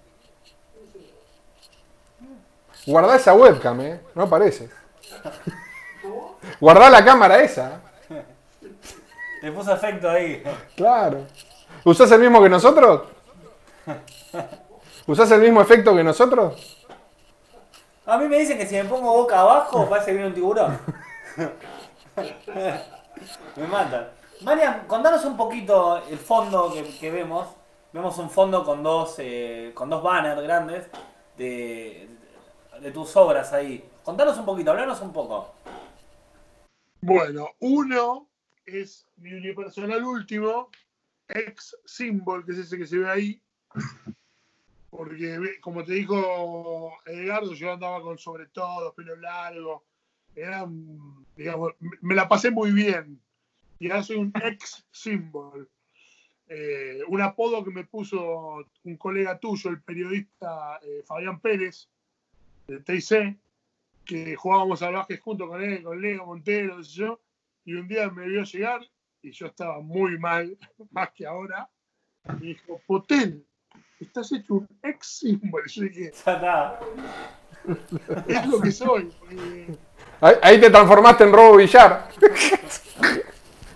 Guardá esa webcam, eh. No aparece. Guardá la cámara esa. Te puso efecto ahí. Claro. ¿Usás el mismo que nosotros? ¿Usás el mismo efecto que nosotros? A mí me dicen que si me pongo boca abajo parece que viene un tiburón. me matan. Marian, contanos un poquito el fondo que, que vemos. Vemos un fondo con dos, eh, con dos banners grandes de, de tus obras ahí. Contanos un poquito, hablanos un poco. Bueno, uno es mi unipersonal último, ex symbol, que es ese que se ve ahí. Porque, como te dijo Edgardo, yo andaba con sobre todo, pelo largo. Era, digamos, me la pasé muy bien. Y ahora soy un ex symbol. Eh, un apodo que me puso un colega tuyo, el periodista eh, Fabián Pérez, de TIC, que jugábamos al básquet junto con él, con Leo Montero, qué sé yo, y un día me vio llegar y yo estaba muy mal, más que ahora, y dijo, Potel, estás hecho un ex símbolo. Yo dije, es lo que soy. Ahí, ahí te transformaste en Robo Villar.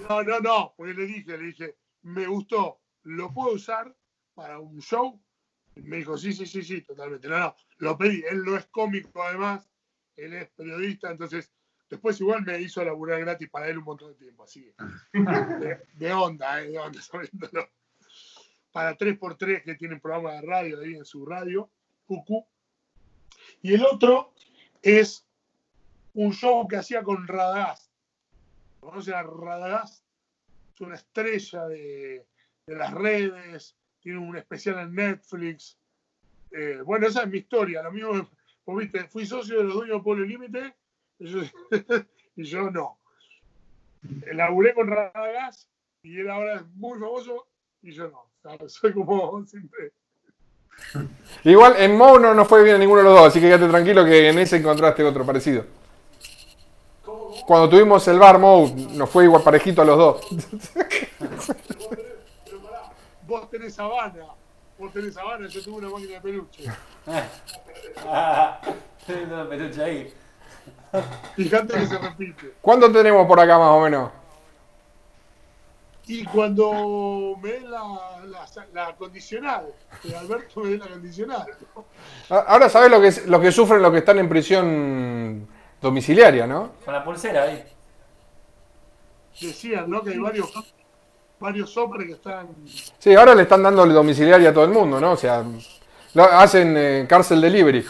No, no, no, porque le dije, le dije, me gustó, ¿lo puedo usar para un show? Me dijo, sí, sí, sí, sí, totalmente. No, no, lo pedí, él no es cómico además, él es periodista, entonces después igual me hizo laburar gratis para él un montón de tiempo, así que de, de onda, eh, de onda, sabiéndolo. Para 3x3 que tienen programa de radio ahí en su radio, Cucu. Y el otro es un show que hacía con Radagast. ¿Conoce a Radagast? Es una estrella de, de las redes, tiene un especial en Netflix. Eh, bueno, esa es mi historia. Lo mismo, vos viste, fui socio de los dueños de Pueblo Límite y yo, y yo no. Laburé con Radagast y él ahora es muy famoso y yo no. Claro, soy como siempre. Igual en Mo no nos fue bien a ninguno de los dos, así que quédate tranquilo que en ese encontraste otro parecido. Cuando tuvimos el bar Mo, nos fue igual parejito a los dos. Vos tenés sabana, vos tenés sabana, yo tuve una máquina de peluche. Ah, tengo una peluche ahí. Fíjate que se repite. ¿Cuánto tenemos por acá más o menos? Y cuando me den la, la, la condicional, que Alberto me dé la condicional. A- Ahora sabes lo que, lo que sufren los que están en prisión domiciliaria, ¿no? Con la pulsera ahí. Decían, ¿no? Que hay varios, varios hombres que están. Sí, ahora le están dando domiciliaria a todo el mundo, ¿no? O sea, lo- hacen eh, cárcel delivery.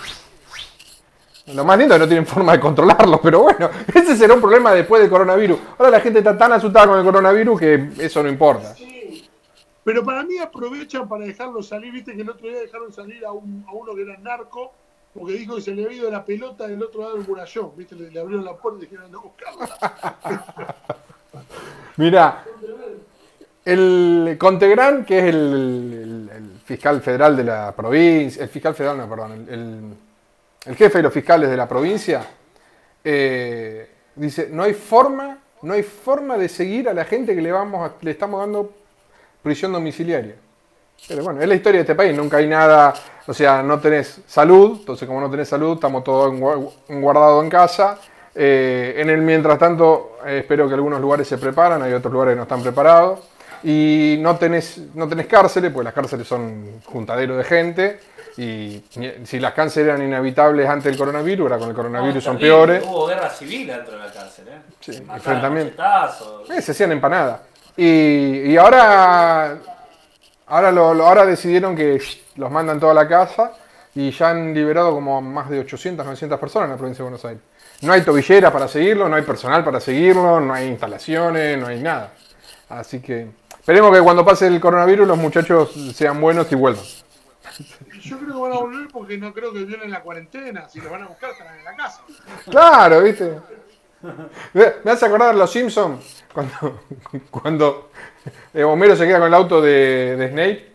Lo más lindo es que no tienen forma de controlarlo, pero bueno, ese será un problema después del coronavirus. Ahora la gente está tan asustada con el coronavirus que eso no importa. Pero para mí aprovechan para dejarlo salir. Viste que el otro día dejaron salir a, un, a uno que era narco, porque dijo que se le había ido la pelota del otro lado del murallón. Viste, le, le abrieron la puerta y dijeron, a buscarla. Mira, el Contegrán, que es el, fiscal federal de la provincia, el fiscal federal, no, perdón, el, jefe de los fiscales de la provincia, eh, dice, no hay forma, no hay forma de seguir a la gente que le, vamos a- le estamos dando prisión domiciliaria. Pero bueno, es la historia de este país, nunca hay nada, o sea, no tenés salud, entonces como no tenés salud, estamos todos guardados en casa. Eh, en el mientras tanto, eh, espero que algunos lugares se preparan, hay otros lugares que no están preparados. Y no tenés, no tenés cárceles, porque las cárceles son juntadero de gente. Y si las cárceles eran inhabitables antes del coronavirus, ahora con el coronavirus No, son peores. Hubo guerra civil dentro de la cárcel, ¿eh? Sí, enfrentamiento. Eh, se hacían empanadas. Y, y ahora, ahora, lo, lo- ahora decidieron que los mandan toda la casa y ya han liberado como más de 800, 900 personas en la provincia de Buenos Aires. No hay tobillera para seguirlo, no hay personal para seguirlo, no hay instalaciones, no hay nada. Así que esperemos que cuando pase el coronavirus los muchachos sean buenos y vuelvan. Yo creo que van a volver porque no creo que violen la cuarentena. Si los van a buscar, estarán en la casa. Claro, ¿viste? Me me hace acordar los Simpsons cuando, cuando eh, Homero se queda con el auto de, de Snape,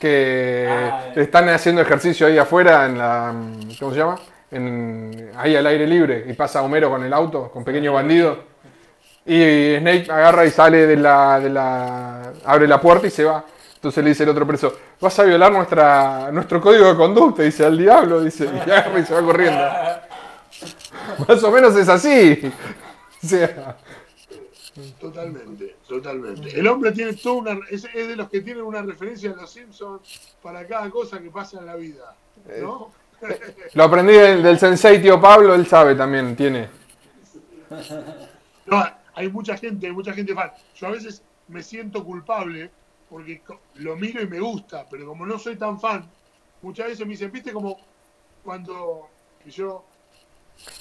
que Ah, eh. están haciendo ejercicio ahí afuera en la. ¿Cómo se llama? En, ahí al aire libre y pasa Homero con el auto, con pequeño bandido. Y Snape agarra y sale de la, de la. abre la puerta y se va. Entonces le dice el otro preso, vas a violar nuestra, nuestro código de conducta, dice, al diablo, dice, y agarra y se va corriendo. Más o menos es así. O sea, Totalmente, totalmente. El hombre tiene toda una. Es, es de los que tienen una referencia a los Simpsons para cada cosa que pasa en la vida. ¿No? Lo aprendí del, del sensei tío Pablo, él sabe también, tiene. No, hay mucha gente, hay mucha gente fan. Yo a veces me siento culpable porque lo miro y me gusta, pero como no soy tan fan, muchas veces me dicen, viste como cuando yo,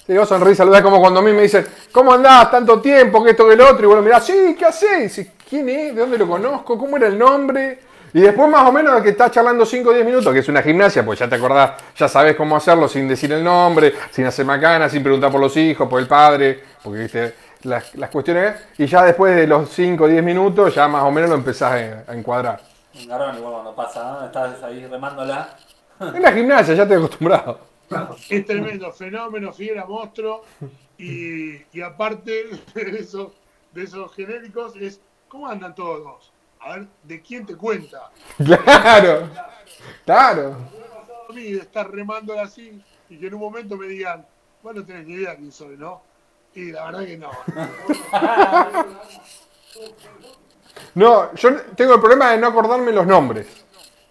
Sí, vos sonrís, saludás como cuando a mí me dicen, ¿cómo andás? Tanto tiempo, que esto, que lo otro. Y bueno, mirás, sí, ¿qué hacés? Y ¿quién es? ¿De dónde lo conozco? ¿Cómo era el nombre? Y después más o menos que estás charlando 5 o 10 minutos, que es una gimnasia, pues ya te acordás, ya sabés cómo hacerlo sin decir el nombre, sin hacer macana, sin preguntar por los hijos, por el padre, porque viste las, las cuestiones. Y ya después de los 5 o 10 minutos, ya más o menos lo empezás a, a encuadrar. Un garrón igual cuando pasa, ¿no? Estás ahí remándola. Es la gimnasia, ya te he acostumbrado. es tremendo, fenómeno, fiera, monstruo, y, y aparte de esos, de esos genéricos es, ¿cómo andan todos? A ver, ¿de quién te cuenta? Claro, claro. a mí de estar remándola así y que en un momento me digan, vos no tenés ni idea quién soy, ¿no? Y la verdad que no. No, yo tengo el problema de no acordarme los nombres.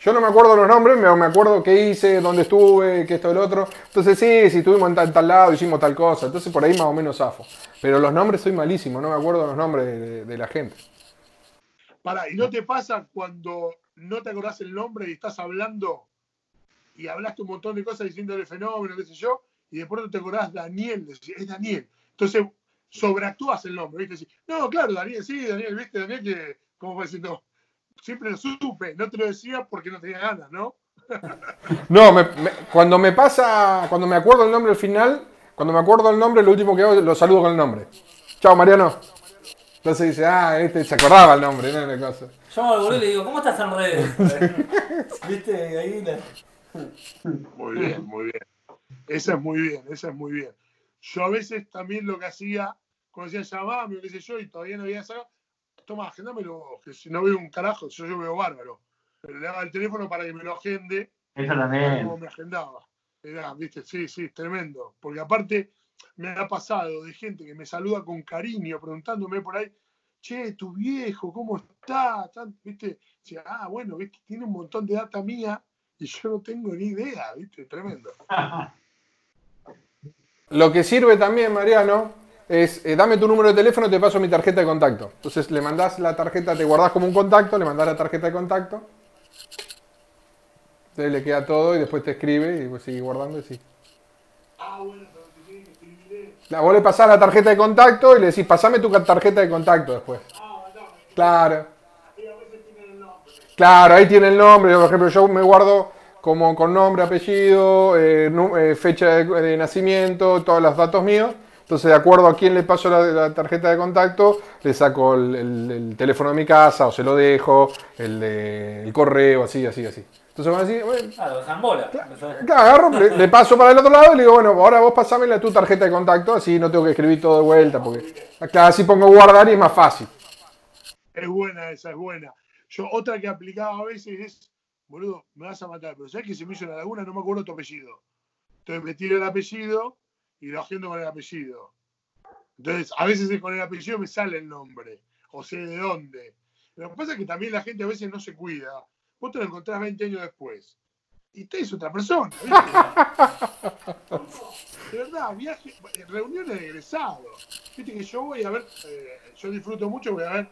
Yo no me acuerdo los nombres, pero me acuerdo qué hice, dónde estuve, qué esto, el otro. Entonces sí, si estuvimos en tal, tal lado, hicimos tal cosa. Entonces por ahí más o menos zafo. Pero los nombres soy malísimo, no me acuerdo los nombres de, de- de la gente. Pará, ¿y no te pasa cuando no te acordás el nombre y estás hablando y hablaste un montón de cosas diciéndole fenómeno, qué sé yo, y de pronto te acordás Daniel, es Daniel. Entonces sobreactúas el nombre, ¿viste? No, claro, Daniel, sí, Daniel, ¿viste? Daniel que, como fue diciendo, siempre lo supe, no te lo decía porque no tenía ganas, ¿no? No, me- me- cuando me pasa, cuando me acuerdo el nombre al final, cuando me acuerdo el nombre, lo último que hago es lo saludo con el nombre. Chao, Mariano. Entonces dice, ah, este se acordaba el nombre, no era cosa. Yo me volví y le digo, ¿cómo estás en redes? ¿Viste? Ahí la... Muy bien, muy bien. Esa es muy bien, esa es muy bien. Yo a veces también lo que hacía, cuando decía llamame o qué sé yo, y todavía no había sacado, toma, agendamelo vos, que si no veo un carajo, yo, yo veo bárbaro. Pero le daba el teléfono para que me lo agende, Eso como también. me agendaba. Era, viste, sí, sí, es tremendo. Porque aparte me ha pasado de gente que me saluda con cariño, preguntándome por ahí, che, tu viejo, ¿cómo está? Tan- ¿Viste? Decía, ah, bueno, viste, tiene un montón de data mía y yo no tengo ni idea, viste, tremendo. Lo que sirve también, Mariano, es eh, dame tu número de teléfono, te paso mi tarjeta de contacto. Entonces le mandás la tarjeta, te guardás como un contacto, le mandás la tarjeta de contacto. Entonces le queda todo y después te escribe y sigue guardando y sí. Ah, bueno. La, vos le pasás la tarjeta de contacto y le decís, pasame tu tarjeta de contacto después. Ah, no, Claro. Claro, ahí tiene el nombre. Por ejemplo, yo me guardo como con nombre, apellido, eh, eh, fecha de, de nacimiento, todos los datos míos. Entonces, de acuerdo a quién le paso la, la tarjeta de contacto, le saco el, el- el teléfono de mi casa o se lo dejo, el, de- el correo, así, así, así. Entonces, van así, bueno, Claro, dejan bola. Claro, agarro, le, le paso para el otro lado y le digo, bueno, ahora vos pasame la- tu tarjeta de contacto, así no tengo que escribir todo de vuelta, porque claro, así pongo guardar y es más fácil. Es buena esa, es buena. Yo, otra que aplicaba a veces es, boludo, me vas a matar, pero ¿sabes que se me hizo en la laguna? No me acuerdo tu apellido. Entonces me tiro el apellido y lo agendo con el apellido. Entonces, a veces con el apellido me sale el nombre, o sé de dónde. Lo que pasa es que también la gente a veces no se cuida. Vos te lo encontrás 20 años después. Y te es otra persona. ¿viste? de verdad, viaje, reuniones de egresados. Viste que yo voy a ver, eh, yo disfruto mucho, voy a ver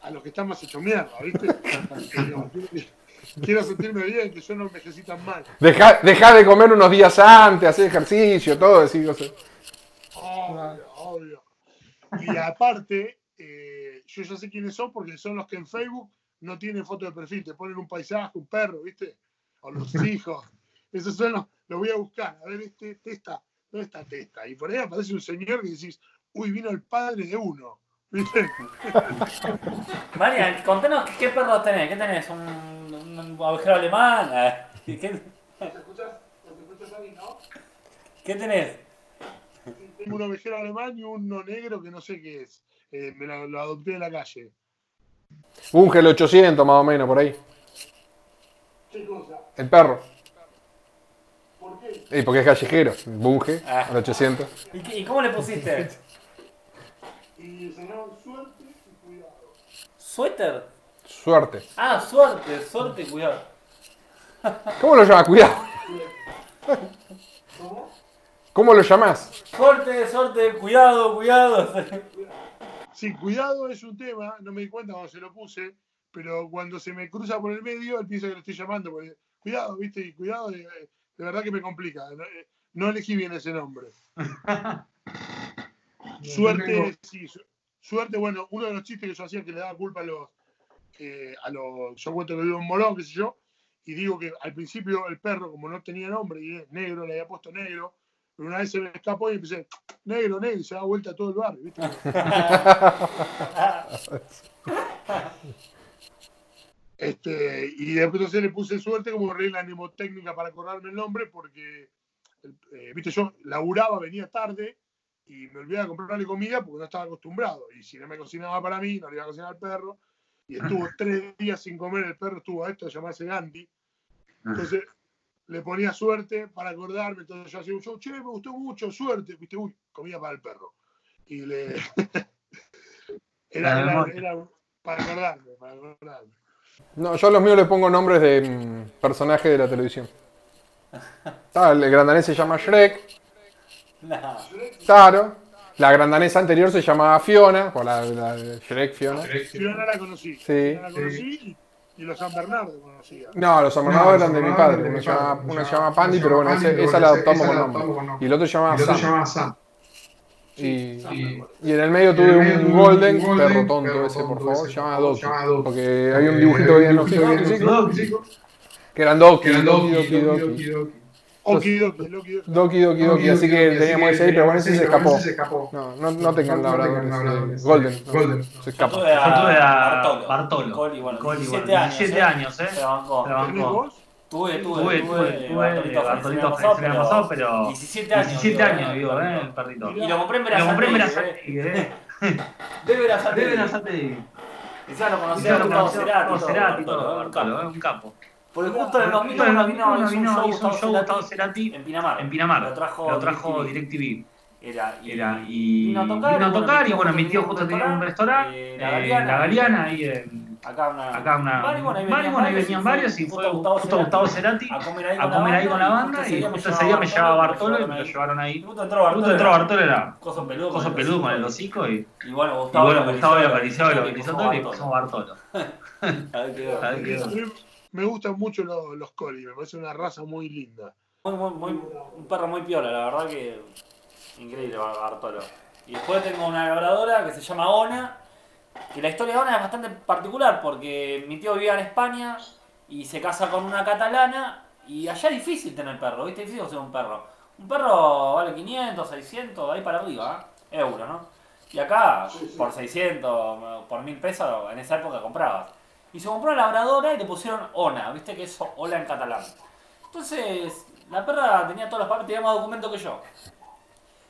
a los que están más hechos mierda, ¿viste? Quiero sentirme bien, que yo no envejecí tan mal. Deja, deja de comer unos días antes, hacer ejercicio, todo, así, cosas. Obvio, obvio. Y aparte, eh, yo ya sé quiénes son porque son los que en Facebook no tienen foto de perfil, te ponen un paisaje, un perro, ¿viste? O los hijos. Esos son los, los voy a buscar. A ver, este, testa, ¿dónde está testa? Y por ahí aparece un señor que decís, uy, vino el padre de uno. ¿Viste? Marian, contanos qué perro tenés. ¿Qué tenés? ¿Un, un ovejero alemán? Ah, ¿Qué, ¿Te escuchas? ¿Te escuchas a mí, no? qué tenés? Tengo un ovejero alemán y uno negro que no sé qué es. Eh, me lo, lo adopté de la calle. Un gel 800 más o menos, por ahí. ¿Qué cosa? El perro. ¿Por qué? Eh, porque es callejero. Bunge, Ah. al 800. ¿Y, qué- y cómo le pusiste? Y se llama suerte ¿Suéter? Suerte. Ah, suerte, suerte, cuidado. ¿Cómo lo llamas? Cuidado. ¿Cómo lo llamás? Suerte, suerte, cuidado, cuidado. Sí, cuidado es un tema, no me di cuenta cuando se lo puse, pero cuando se me cruza por el medio, él piensa que lo estoy llamando. porque, cuidado, viste, y cuidado, de, de verdad que me complica. No, eh, no elegí bien ese nombre. Suerte, sí, su- suerte, bueno, uno de los chistes que yo hacía que le daba culpa a los, eh, a los, yo cuento que vivo en Morón, qué sé yo, y digo que al principio el perro, como no tenía nombre y es negro, le había puesto negro, pero una vez se me escapó y empecé, negro, negro, y se da vuelta a todo el barrio, ¿viste? Este, y después entonces le puse suerte como regla mnemotécnica para acordarme el nombre, porque, eh, viste, yo laburaba, venía tarde y me olvidaba de comprarle comida porque no estaba acostumbrado. Y si no me cocinaba para mí, no le iba a cocinar al perro. Y estuvo tres días sin comer, el perro estuvo a esto, llamarse Gandhi. Entonces le ponía suerte para acordarme. Entonces yo hacía un show, che, me gustó mucho, suerte. Viste, uy, comida para el perro. Y le. era, era- era para acordarme, para acordarme. No, yo a los míos le pongo nombres de mm, personajes de la televisión. El grandanés se llama Shrek, No. claro. La grandanesa anterior se llamaba Fiona, por la, la de Shrek Fiona. Fiona la conocí. Sí. Fiona la conocí y, y los San Bernardo conocía. No, los Amornados eran de mi padre. Uno se llama, una se llama Pandy, pero bueno, ese- esa la adoptamos con nombre. Y el otro se llama Sam. Y, y en el medio tuve un Golden, perro tonto ese, por favor, se llama Doki. Porque hay un dibujito que veía en los chicos, que eran Doki, Doki, Doki, Doki. Okidoki, Loki. Doki, Doki, Doki, así que teníamos ese ahí, pero bueno, ese se escapó. No, no, no tengan labradores. Golden, no, se a Bartolo. Bartolo. Coli, bueno, Coli, 17 bueno, años. 17 ¿eh? años, ¿eh? Se bancó. Tuve, tuve, Tuve, tuve, tuve, tuve Bartolito pasado, pero 17 años. 17 digo, años, ¿eh? digo, ¿eh? El perrito. Y lo compré en Lo compré en ¿eh? Debe. Encima lo conocía conoció Cerati, Cerati, todo, un capo. ¿Eh? Porque justo en el 2001 Justo en el vino, 2001 hizo un vino, show hizo un show Gustavo Cerati en Pinamar. en Pinamar. Lo trajo, Lo trajo DirecTV. DirecTV. Era, y, Era, y vino a tocar, vino a tocar, y bueno, mi tío justo tenía un restaurante, eh, eh, la Galeana, Galeana, ahí en, acá una, acá una, bar, y bueno, ahí bar, y venían bueno, varios, y fue justo Gustavo Cerati a comer ahí a con la comer ahí con la banda, y y justo ese día me llevaba Bartolo y me lo llevaron ahí. Justo entró Bartolo. Justo entró Bartolo, era Coso peludo. coso el peludo con el hocico, y, Y bueno, y Gustavo, bueno, lo Gustavo le acarició, acarició y lo puso todo y le Bartolo. pusimos Bartolo. Quedó. Ahí quedó. Me gustan mucho los, los colis, me parece una raza muy linda. Muy, muy, muy, un perro muy piola, la verdad que increíble Bar- Bartolo. Y después tengo una labradora que se llama Ona, que la historia de Ona es bastante particular porque mi tío vivía en España y se casa con una catalana y allá es difícil tener perro, ¿viste? Difícil ser un perro. Un perro vale 500, 600, ahí para arriba, ¿eh? euros, ¿no? Y acá, por 600, por 1000 pesos, en esa época comprabas. Y se compró la labradora y le pusieron Ona, ¿viste? Que es hola en catalán. Entonces, la perra tenía todos los papeles, tenía más documentos que yo.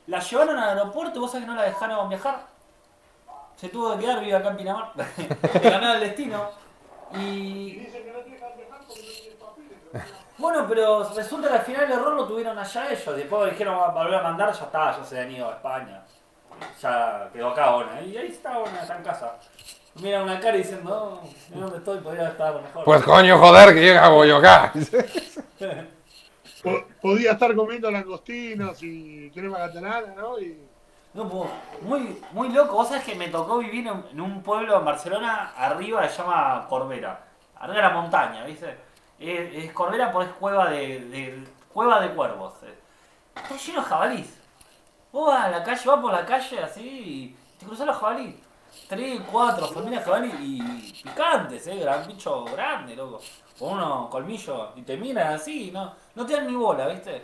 La llevaron al aeropuerto vos sabés que no la dejaron viajar. Se tuvo que quedar, vive acá en Pinamar. Le el destino. Y. Bueno, pero resulta que al final el error lo tuvieron allá ellos. Después dijeron "Va- volver a mandar, ya está, ya se han ido a España. Ya quedó acá Ona. Y ahí está Ona, está en casa. Mira una cara diciendo, no, mira dónde estoy, podría estar mejor. Pues coño, joder, que llega Boyocá. Po- Podía estar comiendo langostinos y crema catalana, ¿no? Y No, pues, muy, muy loco. Vos sabés que me tocó vivir en, en un pueblo en Barcelona, arriba se llama Corbera. Arriba de la montaña, ¿viste? Es, es Corbera porque es cueva de, de- cueva de cuervos. eh. Está lleno de jabalís. Vos vas a la calle, vas por la calle así y te cruzás los jabalís. Tres, cuatro familias jabalí y picantes, eh, gran bicho grande, loco. Con unos colmillos y te miran así, no, no te dan ni bola, ¿viste?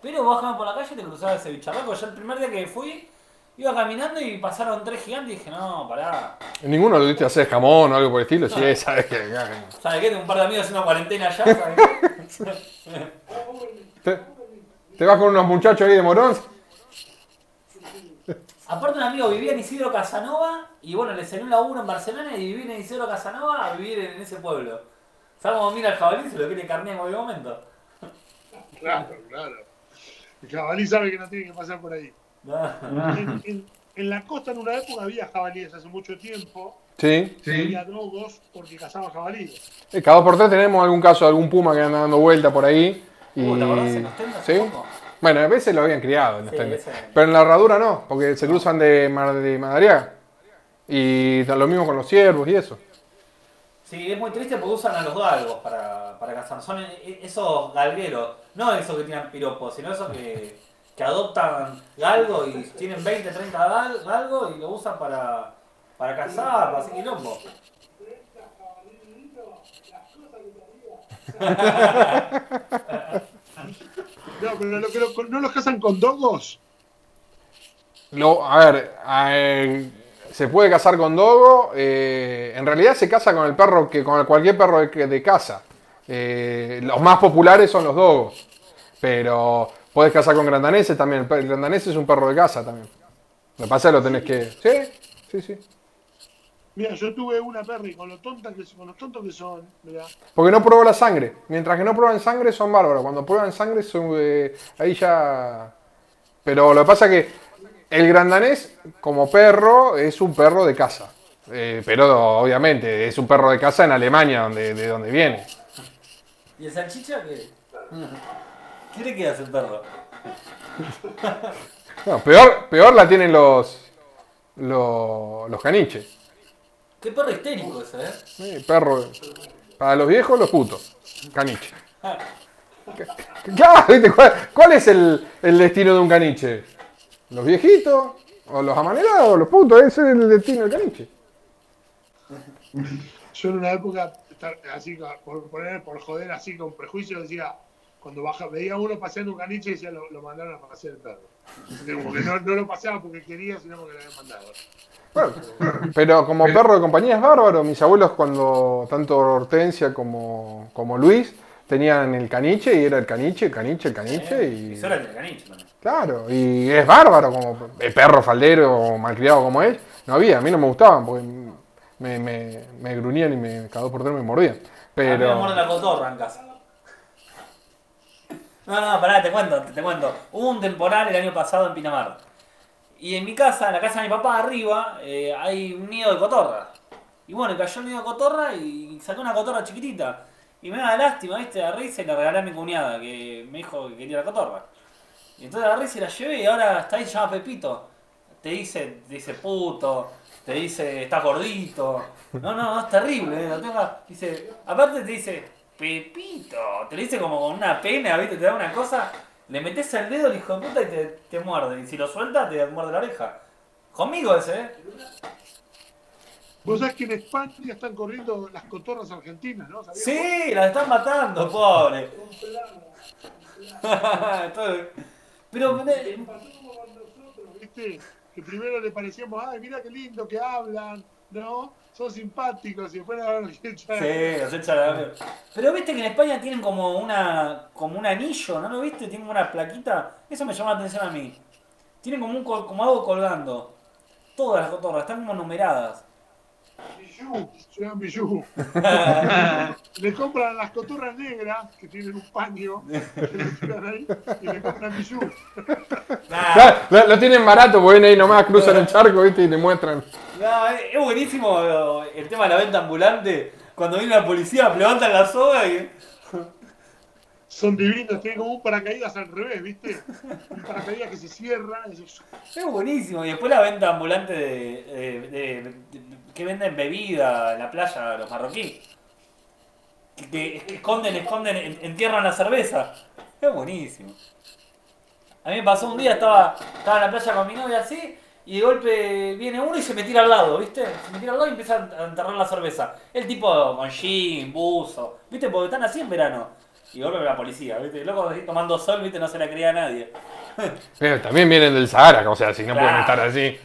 Pero vos por la calle y te cruzabas ese bicharraco. Yo el primer día que fui, iba caminando y pasaron tres gigantes y dije, no, pará. Ninguno lo diste a hacer jamón o algo por el estilo. Sí, sabes que. ¿Sabes qué? Tengo un par de amigos haciendo cuarentena allá, ¿sabes qué? Te, te vas con unos muchachos ahí de Morón. Aparte un amigo vivía en Isidro Casanova y bueno, le salió un laburo en Barcelona y vivir en Isidro Casanova a vivir en ese pueblo. ¿Sabes cómo mira el jabalí? Se lo quiere carnear en cualquier momento. claro, claro. El jabalí sabe que no tiene que pasar por ahí. No. En, en- en la costa en una época había jabalíes hace mucho tiempo. Sí. Había dogos porque cazaba jabalíes. Eh, Cada dos por tres tenemos algún caso de algún puma que anda dando vuelta por ahí. Y... Uh, ¿te acordás en hace ¿Sí? poco? Bueno, a veces lo habían criado en Sí, ese- Pero en la herradura no, porque se cruzan de, Mar de Madariaga. Y lo mismo con los ciervos y eso. Sí, es muy triste porque usan a los galgos para, para cazar. Son e- esos galgueros, no esos que tiran piropos, sino esos que, que adoptan galgo y tienen 20, 30 gal- galgos y lo usan para, para cazar, para hacer quilombo. No, pero ¿no los cazan con dogos? Lo, a ver, se puede cazar con dogo. eh, en realidad se caza con el perro que con cualquier perro de, casa. Eh, los más populares son los dogos. Pero puedes cazar con grandaneses también. El grandanés es un perro de casa también. Lo que pasa es que lo tenés que. Sí, sí, sí. Mira, yo tuve una perry con lo tonta que con los tontos que son, mira. Porque no probó la sangre. Mientras que no prueban sangre son bárbaros. Cuando prueban sangre son, eh, ahí ya... Pero lo que pasa es que el grandanés como perro es un perro de casa. Eh, pero obviamente es un perro de casa en Alemania, donde, de donde viene. ¿Y el salchicha qué? ¿Qué le queda a ese perro? No, peor, peor la tienen los, los, los caniches. Qué perro histérico ese, ¿eh? Eh, perro, para los viejos, los putos. Caniche. Claro, ¿viste? ¿Cuál, cuál es el, el destino de un caniche? ¿Los viejitos? ¿O los amanerados? ¿O los putos? Ese es el destino del caniche. Yo en una época, así por poner, por joder así con prejuicio, decía, cuando baja, veía a uno paseando un caniche y decía lo, lo mandaron a pasear el perro. Porque no, no lo paseaba porque quería, sino porque lo habían mandado. Bueno, pero como perro de compañía es bárbaro. Mis abuelos, cuando tanto Hortensia como, como Luis, tenían el caniche y era el caniche, el caniche, el caniche. Y, Eso era el caniche también. Claro, y es bárbaro como el perro faldero o malcriado como es. No había, a mí no me gustaban porque me, me, me gruñían y me, cada dos por tres me mordían. A mí me muerde Pero. la cotorra en casa. No, no, pará, te cuento, te, te cuento. Hubo un temporal el año pasado en Pinamar. Y en mi casa, en la casa de mi papá arriba, eh, hay un nido de cotorra. Y bueno, cayó el nido de cotorra y saqué una cotorra chiquitita. Y me da lástima, ¿viste? Agarré y se la regalé a mi cuñada, que me dijo que quería la cotorra. Y entonces agarré y se la llevé y ahora está ahí, llama Pepito. Te dice, te dice puto, te dice estás gordito. No, no, no, es terrible. eh, tengo- dice, aparte te dice, Pepito. Te lo dice como con una pena, ¿viste? Te da una cosa, le metes el dedo al hijo de puta y te, te muerde. Y si lo sueltas, te muerde la oreja. Conmigo ese, ¿eh? Vos sabés que en España están corriendo las cotorras argentinas, ¿no? ¿Sabías? Sí, las están matando, pobre. Todo- Pero, eh, ¿Viste? Que primero le parecíamos, ay, mira qué lindo que hablan, ¿no? Son simpáticos y después a ver qué Sí, los echan a la Pero viste que en España tienen como una como un anillo, ¿no lo viste? Tienen como una plaquita. Eso me llama la atención a mí. Tienen como un como algo colgando. Todas las cotorras están como numeradas. Bijú, se llaman le compran las cotorras negras, que tienen un paño, que le tiran ahí, y le compran bijú. Nah, lo, lo tienen barato porque vienen ahí nomás, cruzan el charco, ¿viste? Y le muestran. No, es buenísimo el tema de la venta ambulante. Cuando viene la policía, levantan la soga y. Son divinos, tienen como un paracaídas al revés, ¿viste? Un paracaídas que se cierra. y Es buenísimo. Y después la venta ambulante de, de- que venden bebida en la playa los marroquíes. Que, que esconden, esconden, en- entierran la cerveza. Es buenísimo. A mí me pasó un día, estaba, estaba en la playa con mi novia así, y de golpe viene uno y se me tira al lado, ¿viste? Se me tira al lado y empieza a enterrar la cerveza. El tipo con jean, buzo, ¿viste? Porque están así en verano. Y de golpe la policía, ¿viste? El loco así tomando sol, ¿viste? No se la creía a nadie. Pero también vienen del Sahara, o sea, si no pueden estar así.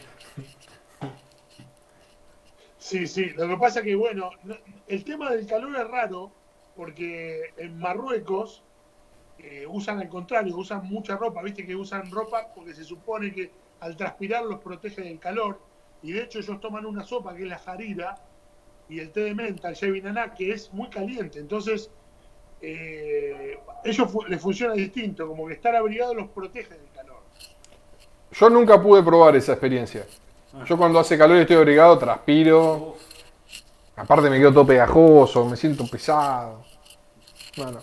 Sí, sí. Lo que pasa que, bueno, no- el tema del calor es raro, porque en Marruecos eh, usan al contrario, usan mucha ropa, viste que usan ropa porque se supone que al transpirar los protege del calor, y de hecho ellos toman una sopa que es la jarira, y el té de menta, el Shebinaná, que es muy caliente, entonces eh, ellos fu- les funciona distinto, como que estar abrigado los protege del calor. Yo nunca pude probar esa experiencia. Yo cuando hace calor y estoy abrigado, transpiro. Aparte me quedo todo pegajoso, me siento pesado. Bueno,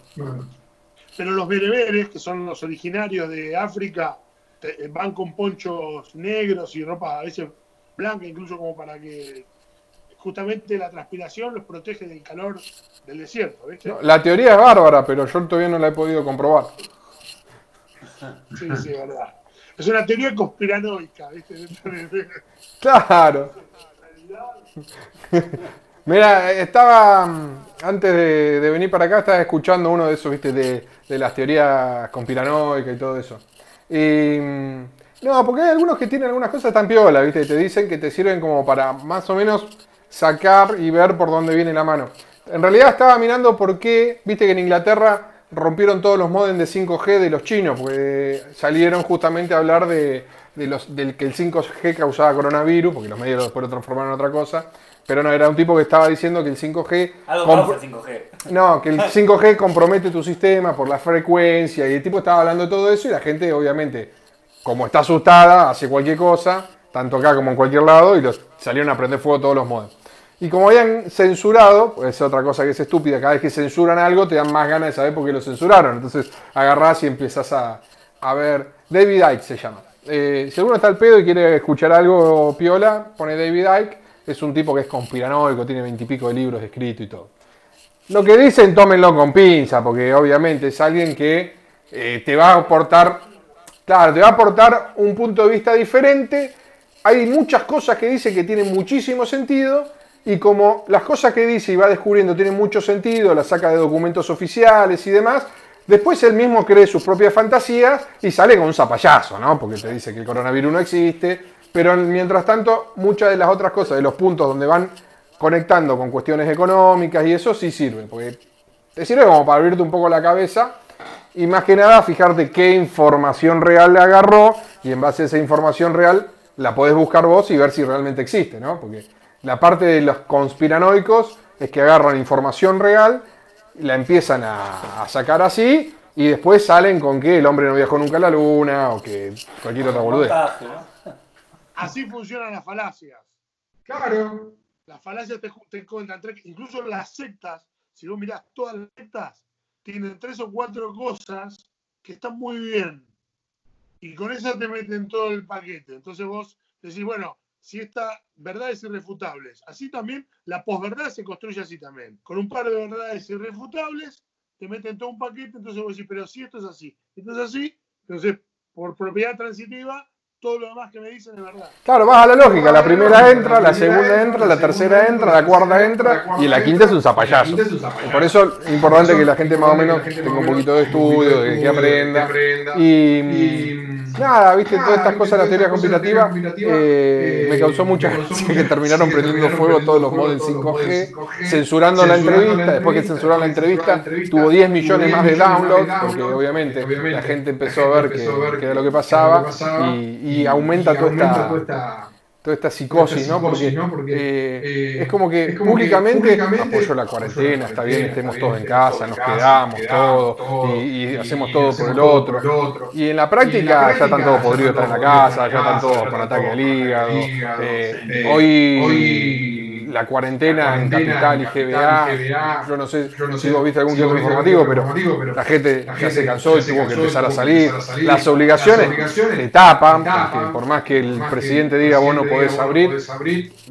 Pero los bereberes, que son los originarios de África, te- van con ponchos negros y ropa a veces blanca, incluso como para que justamente la transpiración los protege del calor del desierto, ¿viste? no, la teoría es bárbara, pero yo todavía no la he podido comprobar. Sí, sí, verdad. Es una teoría conspiranoica, ¿viste? Claro. Mira, estaba mm, antes de, de venir para acá, estaba escuchando uno de esos, viste, de, de las teorías conspiranoicas y todo eso. Mm, no, porque hay algunos que tienen algunas cosas tan piola, viste, te dicen que te sirven como para más o menos sacar y ver por dónde viene la mano. En realidad estaba mirando por qué, viste que en Inglaterra rompieron todos los modems de 5G de los chinos, porque salieron justamente a hablar de, de los, del que el 5G causaba coronavirus, porque los medios después lo transformaron en otra cosa. Pero no, era un tipo que estaba diciendo que el 5G... Algo el 5G. no, que el 5G compromete tu sistema por la frecuencia y el tipo estaba hablando de todo eso y la gente obviamente, como está asustada, hace cualquier cosa, tanto acá como en cualquier lado, y los salieron a prender fuego todos los modems. Y como habían censurado, pues es otra cosa que es estúpida, cada vez que censuran algo te dan más ganas de saber por qué lo censuraron. Entonces agarrás y empiezas a, a ver. David Icke se llama. Eh, si alguno está al pedo y quiere escuchar algo piola, pone David Icke. Es un tipo que es conspiranoico, tiene veintipico de libros escritos y todo. Lo que dicen, tómenlo con pinza, porque obviamente es alguien que eh, te va a aportar, claro, te va a aportar un punto de vista diferente. Hay muchas cosas que dice que tienen muchísimo sentido y como las cosas que dice y va descubriendo tienen mucho sentido, las saca de documentos oficiales y demás, después él mismo cree sus propias fantasías y sale con un zapallazo, ¿no? Porque te dice que el coronavirus no existe, pero mientras tanto muchas de las otras cosas, de los puntos donde van conectando con cuestiones económicas y eso sí sirve, porque te sirve como para abrirte un poco la cabeza y más que nada fijarte qué información real le agarró y en base a esa información real la podés buscar vos y ver si realmente existe, ¿no? Porque la parte de los conspiranoicos es que agarran información real, la empiezan a, a sacar así y después salen con que el hombre no viajó nunca a la luna o que cualquier otra boludez. Así funcionan las falacias. Claro. Las falacias te, te cuentan, tres- incluso las sectas, si vos mirás todas las sectas, tienen tres o cuatro cosas que están muy bien. Y con esas te meten todo el paquete. Entonces vos decís, bueno, si esta verdad es irrefutables, así también la posverdad se construye así también. Con un par de verdades irrefutables, te meten todo un paquete, entonces vos decís, pero si esto es así, esto es así, entonces por propiedad transitiva, todo lo demás que me dicen es verdad. Claro, vas a la lógica, la primera entra, la segunda entra, la tercera entra, la cuarta entra y la quinta es un zapallazo. Por eso es importante que la gente más o menos tenga un poquito de estudio, de que aprenda. Y nada, viste, todas estas cosas de la teoría conspirativa eh, me causó mucha gracia que terminaron prendiendo fuego todos los modems 5G, censurando la entrevista, después que censuraron la entrevista tuvo 10 millones más de downloads, porque obviamente la gente empezó a ver que, que era lo que pasaba y, y aumenta toda esta toda esta psicosis, ¿no? Porque, eh, es como que públicamente apoyo la cuarentena, está bien, estemos todos en casa, nos quedamos todos y, y hacemos todo por el otro. Y en la práctica ya están todos podridos, están en la casa, ya están todos con ataque al hígado. Eh, hoy la cuarentena en Capital y GBA, yo no sé si vos viste algún que otro informativo, pero la gente ya se cansó y tuvo que empezar a salir. Las obligaciones te tapan, por más que el presidente diga vos no podés abrir,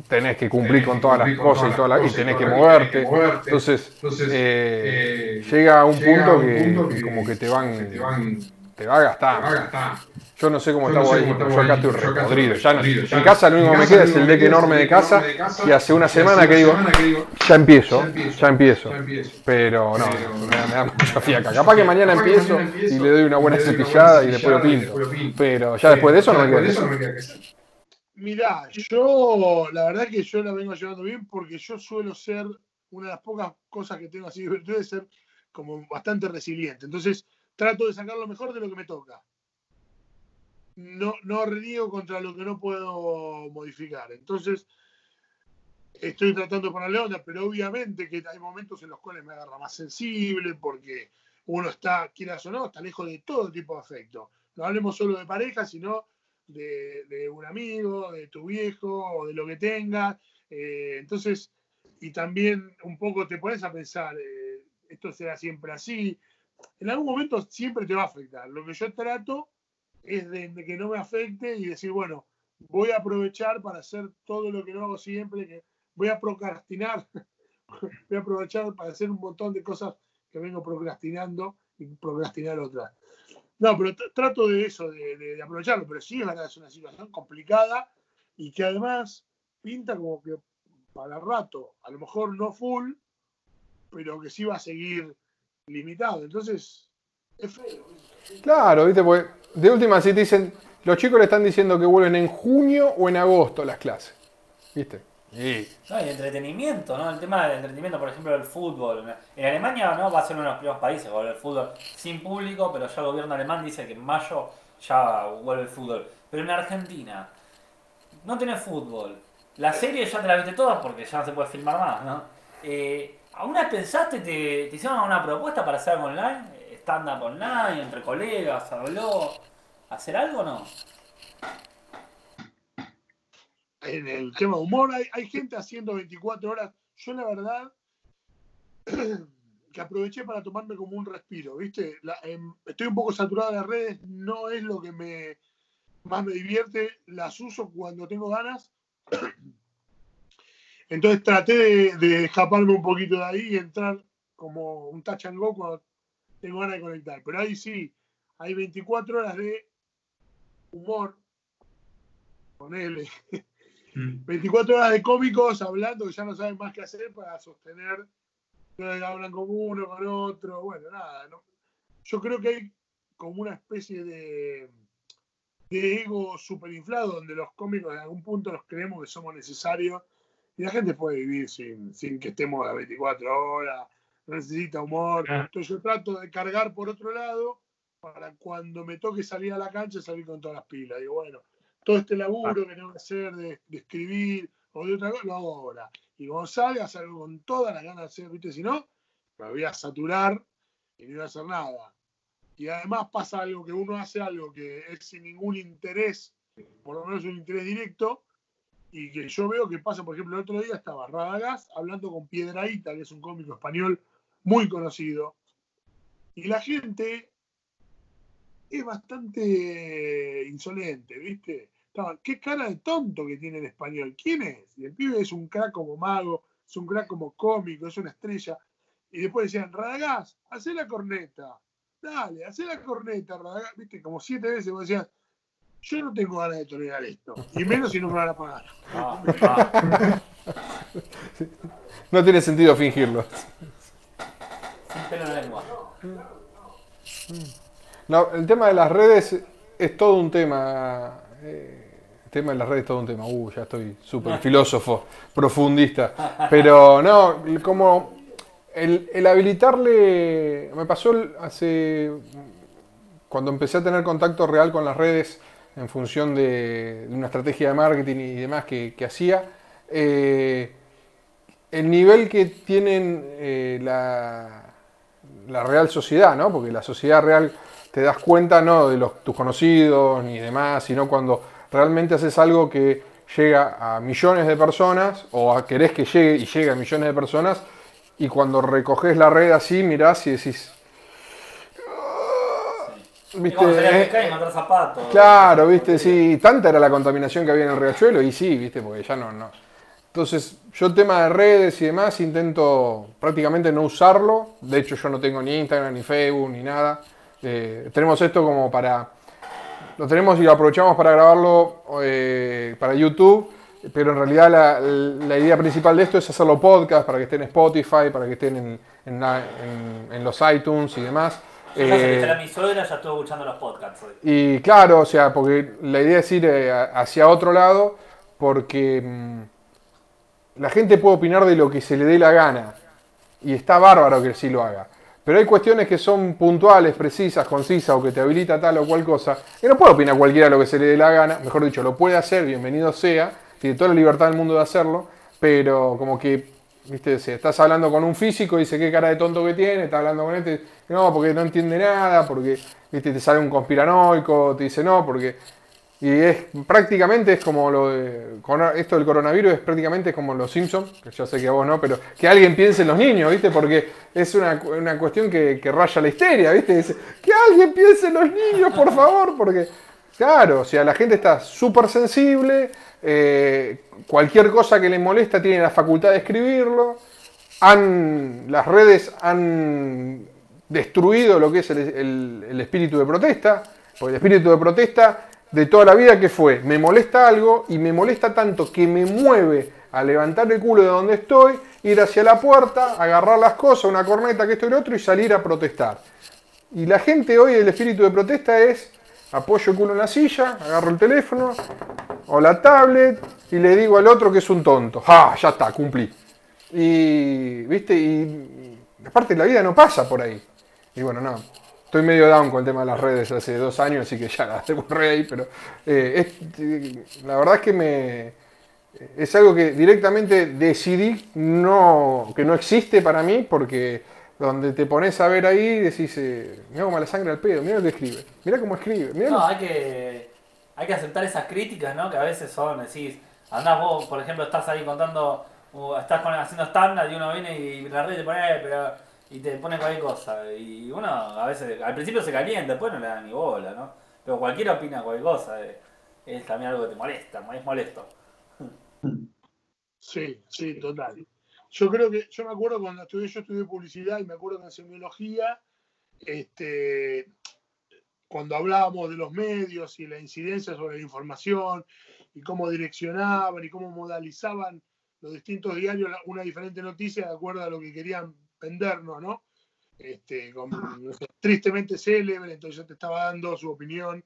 tenés que cumplir con todas las cosas y, todas las- y tenés que moverte. Entonces, eh, llega a un punto que como que te van, te va a gastar. Yo no sé cómo está vos ahí, yo acá estoy repodrido. Ya no- en casa lo único que me queda es el deck enorme de casa y hace una semana que digo, ya empiezo, ya empiezo. Pero no, me da, me da mucha fiaca. Capaz que mañana empiezo y le doy una buena cepillada y después lo pinto. Pero ya después de eso no me queda que hacer. Mirá, yo la verdad que yo la vengo llevando bien porque yo suelo ser, una de las pocas cosas que tengo así de virtud es ser como bastante resiliente. Entonces trato de sacar lo mejor de lo que me toca. No, no reniego contra lo que no puedo modificar. Entonces estoy tratando de ponerle onda, pero obviamente que hay momentos en los cuales me agarra más sensible porque uno está, quieras o no, está lejos de todo tipo de afecto. No hablemos solo de pareja, sino de, un amigo, de tu viejo o de lo que tenga. Eh, entonces, y también un poco te pones a pensar, eh, esto será siempre así. En algún momento siempre te va a afectar. Lo que yo trato es de, que no me afecte y decir, bueno, voy a aprovechar para hacer todo lo que no hago siempre, voy a procrastinar, voy a aprovechar para hacer un montón de cosas que vengo procrastinando y procrastinar otras. No, pero tr- trato de eso, de aprovecharlo, pero sí es verdad, es una situación complicada y que además pinta como que para rato, a lo mejor no full, pero que sí va a seguir limitado. Entonces, es feo. Claro, ¿viste? Porque de última, si te dicen, los chicos le están diciendo que vuelven en junio o en agosto las clases. ¿Viste? Y No, y entretenimiento, ¿no? El tema del entretenimiento, por ejemplo, del fútbol. En Alemania no va a ser uno de los primeros países vuelve el fútbol sin público, pero ya el gobierno alemán dice que en mayo ya vuelve el fútbol. Pero en Argentina no tenés fútbol. Las series ya te las viste todas porque ya no se puede filmar más, ¿no? Eh, ¿Alguna vez pensaste, te, hicieron una propuesta para hacer algo online? Stand-up online, entre colegas, habló. ¿Hacer algo o no? en el tema humor, hay, hay gente haciendo 24 horas. Yo la verdad que aproveché para tomarme como un respiro, ¿viste? Em, estoy un poco saturado de las redes, no es lo que me más me divierte, las uso cuando tengo ganas. Entonces traté de, de escaparme un poquito de ahí y entrar como un touch and go cuando tengo ganas de conectar. Pero ahí sí, hay 24 horas de humor, ponele, Mm. 24 horas de cómicos hablando que ya no saben más qué hacer para sostener hablan con uno, con otro. Bueno, nada. ¿no? Yo creo que hay como una especie de, de ego superinflado donde los cómicos en algún punto nos creemos que somos necesarios y la gente puede vivir sin, sin que estemos a 24 horas, no necesita humor. Claro. Entonces yo trato de cargar por otro lado para cuando me toque salir a la cancha salir con todas las pilas. Digo, bueno, todo este laburo que tengo que hacer de, de escribir o de otra cosa, lo hago ahora. Y cuando salga, salgo con todas las ganas de hacer, ¿viste? Si no, me voy a saturar y no voy a hacer nada. Y además pasa algo que uno hace algo que es sin ningún interés, por lo menos un interés directo, y que yo veo que pasa, por ejemplo, el otro día estaba Radagás hablando con Piedraíta, que es un cómico español muy conocido, y la gente es bastante insolente, ¿viste? Estaban, qué cara de tonto que tiene el español. ¿Quién es? Y el pibe es un crack como mago, es un crack como cómico, es una estrella. Y después decían, Radagás, hacé la corneta. Dale, hacé la corneta, Radagás. ¿Viste? Como siete veces vos decías, yo no tengo ganas de tolerar esto. Y menos si no me van a pagar. Ah, ah, no tiene sentido fingirlo. sin pelo en la lengua. No, el tema de las redes es todo un tema. eh, el tema de las redes es todo un tema. Uh, ya estoy súper filósofo, profundista. Pero no, como el, el habilitarle. Me pasó hace. Cuando empecé a tener contacto real con las redes en función de, una estrategia de marketing y demás que, hacía. eh, el nivel que tienen eh, la, la real sociedad, ¿no? Porque la sociedad real te das cuenta no de tus conocidos ni demás, sino cuando realmente haces algo que llega a millones de personas o a, querés que llegue y llegue a millones de personas y cuando recoges la red así, mirás y decís... ¿Viste? Eh, y encontrar zapatos. Claro, viste, sí, tanta era la contaminación que había en el riachuelo y sí, viste, porque ya no, no. Entonces, yo el tema de redes y demás intento prácticamente no usarlo. De hecho, yo no tengo ni Instagram, ni Facebook, ni nada. Eh, tenemos esto como para... Lo tenemos y lo aprovechamos para grabarlo eh, para YouTube, pero en realidad la, la idea principal de esto es hacerlo podcast para que estén en Spotify, para que estén en, en la- en- en los iTunes y demás. Yo ya sé que Eh, mi suegra, ya estuve escuchando los podcasts hoy. y claro, o sea, porque la idea es ir eh, hacia otro lado, porque mm, la gente puede opinar de lo que se le dé la gana, y está bárbaro que sí lo haga. Pero hay cuestiones que son puntuales, precisas, concisas, o que te habilita tal o cual cosa, y no puede opinar cualquiera lo que se le dé la gana, mejor dicho, lo puede hacer, bienvenido sea, tiene toda la libertad del mundo de hacerlo, pero como que, viste, si estás hablando con un físico dice qué cara de tonto que tiene, estás hablando con este, no, porque no entiende nada, porque, viste, te sale un conspiranoico, te dice no, porque Y es prácticamente es como lo de, esto del coronavirus es prácticamente como los Simpsons, que yo sé que a vos no, pero que alguien piense en los niños, ¿viste? Porque es una, una cuestión que, que raya la histeria, ¿viste? Que alguien piense en los niños, por favor, porque, claro, o sea, la gente está súper sensible, eh, cualquier cosa que le molesta tiene la facultad de escribirlo, han, las redes han destruido lo que es el, espíritu de protesta, porque el espíritu de protesta de toda la vida que fue, me molesta algo y me molesta tanto que me mueve a levantar el culo de donde estoy, ir hacia la puerta, agarrar las cosas, una corneta, que esto y lo otro, y salir a protestar. Y la gente hoy, el espíritu de protesta es, apoyo el culo en la silla, agarro el teléfono o la tablet y le digo al otro que es un tonto. ¡Ah! Ya está, cumplí. Y, viste, y aparte la vida no pasa por ahí. Y bueno, no. Estoy medio down con el tema de las redes hace dos años, así que ya la borré ahí, pero eh, eh, la verdad es que me, es algo que directamente decidí no, que no existe para mí, porque donde te pones a ver ahí decís, eh, mira cómo la sangre al pedo, mira lo que escribe, mira cómo escribe, mira No, hay que, hay que aceptar esas críticas, ¿no? Que a veces son, decís, andás vos, por ejemplo, estás ahí contando, o estás con- haciendo stand y uno viene y la red te pone, "Eh, pero, y te pone cualquier cosa. Y uno a veces, al principio se calienta, después no le da ni bola, ¿no? Pero cualquiera opina cualquier cosa, eh, es también algo que te molesta, es molesto. Sí, sí, total. Yo creo que, yo me acuerdo cuando estudié, yo estudié publicidad y me acuerdo que en semiología, este, cuando hablábamos de los medios y la incidencia sobre la información y cómo direccionaban y cómo modalizaban los distintos diarios una diferente noticia de acuerdo a lo que querían vendernos, ¿no? Este, tristemente célebre, entonces yo te estaba dando su opinión.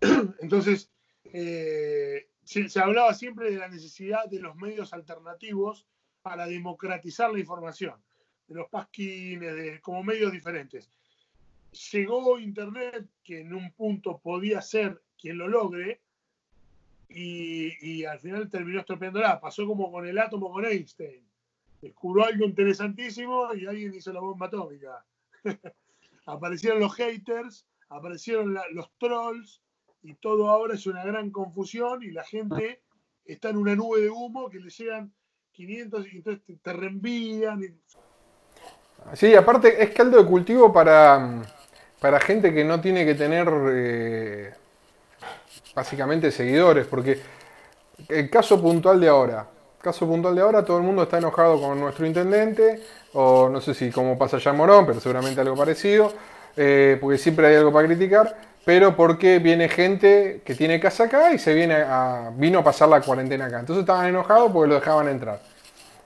Entonces, eh, se hablaba siempre de la necesidad de los medios alternativos para democratizar la información, de los pasquines, de, como medios diferentes. Llegó Internet, que en un punto podía ser quien lo logre, y, al final terminó estropeándola. Pasó como con el átomo con Einstein. Descubrió algo interesantísimo y alguien hizo la bomba atómica. aparecieron los haters, aparecieron los trolls, y todo ahora es una gran confusión y la gente está en una nube de humo que le llegan 500 y entonces te, te reenvían. y- Sí, aparte es caldo de cultivo para, para gente que no tiene que tener eh, básicamente seguidores, porque el caso puntual de ahora, caso puntual de ahora, todo el mundo está enojado con nuestro intendente, o no sé si como pasa en Morón, pero seguramente algo parecido, eh, porque siempre hay algo para criticar, pero porque viene gente que tiene casa acá y se viene a, vino a pasar la cuarentena acá. Entonces estaban enojados porque lo dejaban entrar.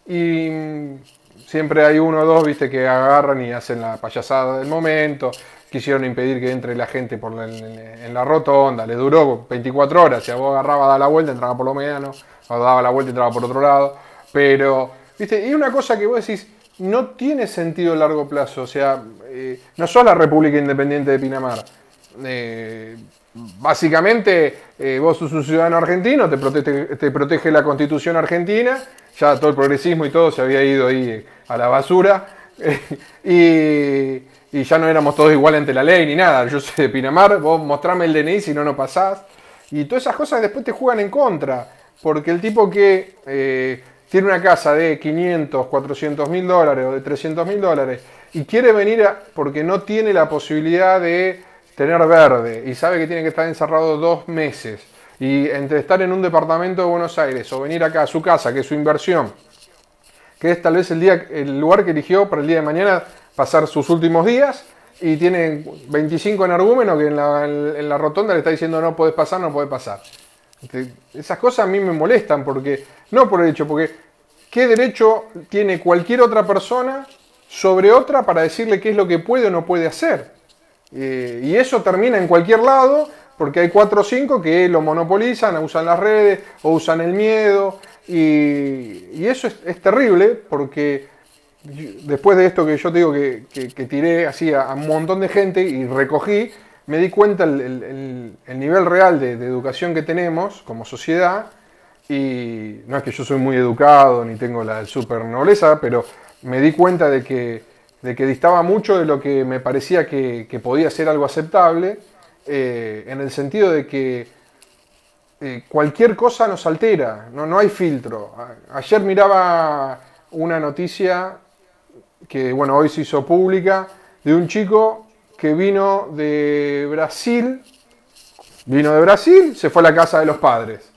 Y mm, siempre hay uno o dos, viste, que agarran y hacen la payasada del momento. Quisieron impedir que entre la gente por la- en, la rotonda. Le duró 24 horas. Si a vos agarraba, daba la vuelta, entraba por lo mediano. O daba la vuelta, entraba por otro lado. Pero, viste, y una cosa que vos decís, no tiene sentido a largo plazo. O sea, eh, no sos la República Independiente de Pinamar. Eh, básicamente, eh, vos sos un ciudadano argentino, te protege, te protege la constitución argentina, ya todo el progresismo y todo se había ido ahí a la basura, y, ya no éramos todos iguales ante la ley ni nada. Yo soy de Pinamar, vos mostrame el DNI si no, no pasás. Y todas esas cosas después te juegan en contra, porque el tipo que eh, tiene una casa de 500, 400 mil dólares o de 300 mil dólares y quiere venir porque no tiene la posibilidad de tener verde y sabe que tiene que estar encerrado dos meses y entre estar en un departamento de Buenos Aires o venir acá a su casa, que es su inversión, que es tal vez el, día, el lugar que eligió para el día de mañana pasar sus últimos días y tiene 25 energúmenos que en la, en la rotonda le está diciendo no podés pasar, no podés pasar. Este, Esas cosas a mí me molestan porque, no por el hecho, porque ¿qué derecho tiene cualquier otra persona sobre otra para decirle qué es lo que puede o no puede hacer? Eh, y eso termina en cualquier lado porque hay cuatro o cinco que lo monopolizan, usan las redes o usan el miedo. Y, eso es, terrible porque después de esto que yo te digo que, que- tiré así a, un montón de gente y recogí, me di cuenta el, el- el- el nivel real de, de educación que tenemos como sociedad. Y no es que yo soy muy educado ni tengo la super nobleza, pero me di cuenta de que, de que distaba mucho de lo que me parecía que, que podía ser algo aceptable, eh, en el sentido de que eh, cualquier cosa nos altera, no, no hay filtro. Ayer miraba una noticia que, bueno, hoy se hizo pública, de un chico que vino de Brasil, vino de Brasil, se fue a la casa de los padres.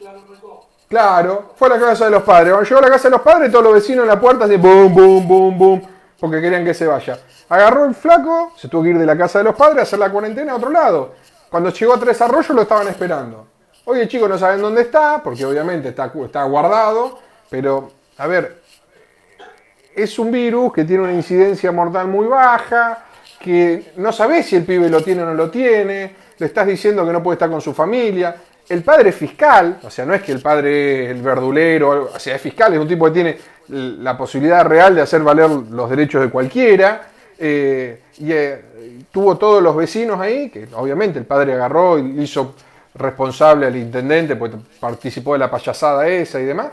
Claro, fue a la casa de los padres. Cuando llegó a la casa de los padres, todos los vecinos en la puerta hacían boom, boom, boom, boom, porque querían que se vaya. Agarró el flaco, se tuvo que ir de la casa de los padres a hacer la cuarentena a otro lado. Cuando llegó a Tres Arroyos lo estaban esperando. Hoy el chico no saben dónde está, porque obviamente está, guardado, pero, a ver, es un virus que tiene una incidencia mortal muy baja, que no sabés si el pibe lo tiene o no lo tiene, le estás diciendo que no puede estar con su familia. El padre fiscal, o sea, no es que el padre el verdulero, o sea, es fiscal, es un tipo que tiene la posibilidad real de hacer valer los derechos de cualquiera. eh, y eh, tuvo todos los vecinos ahí, que obviamente el padre agarró y hizo responsable al intendente, porque participó de la payasada esa y demás.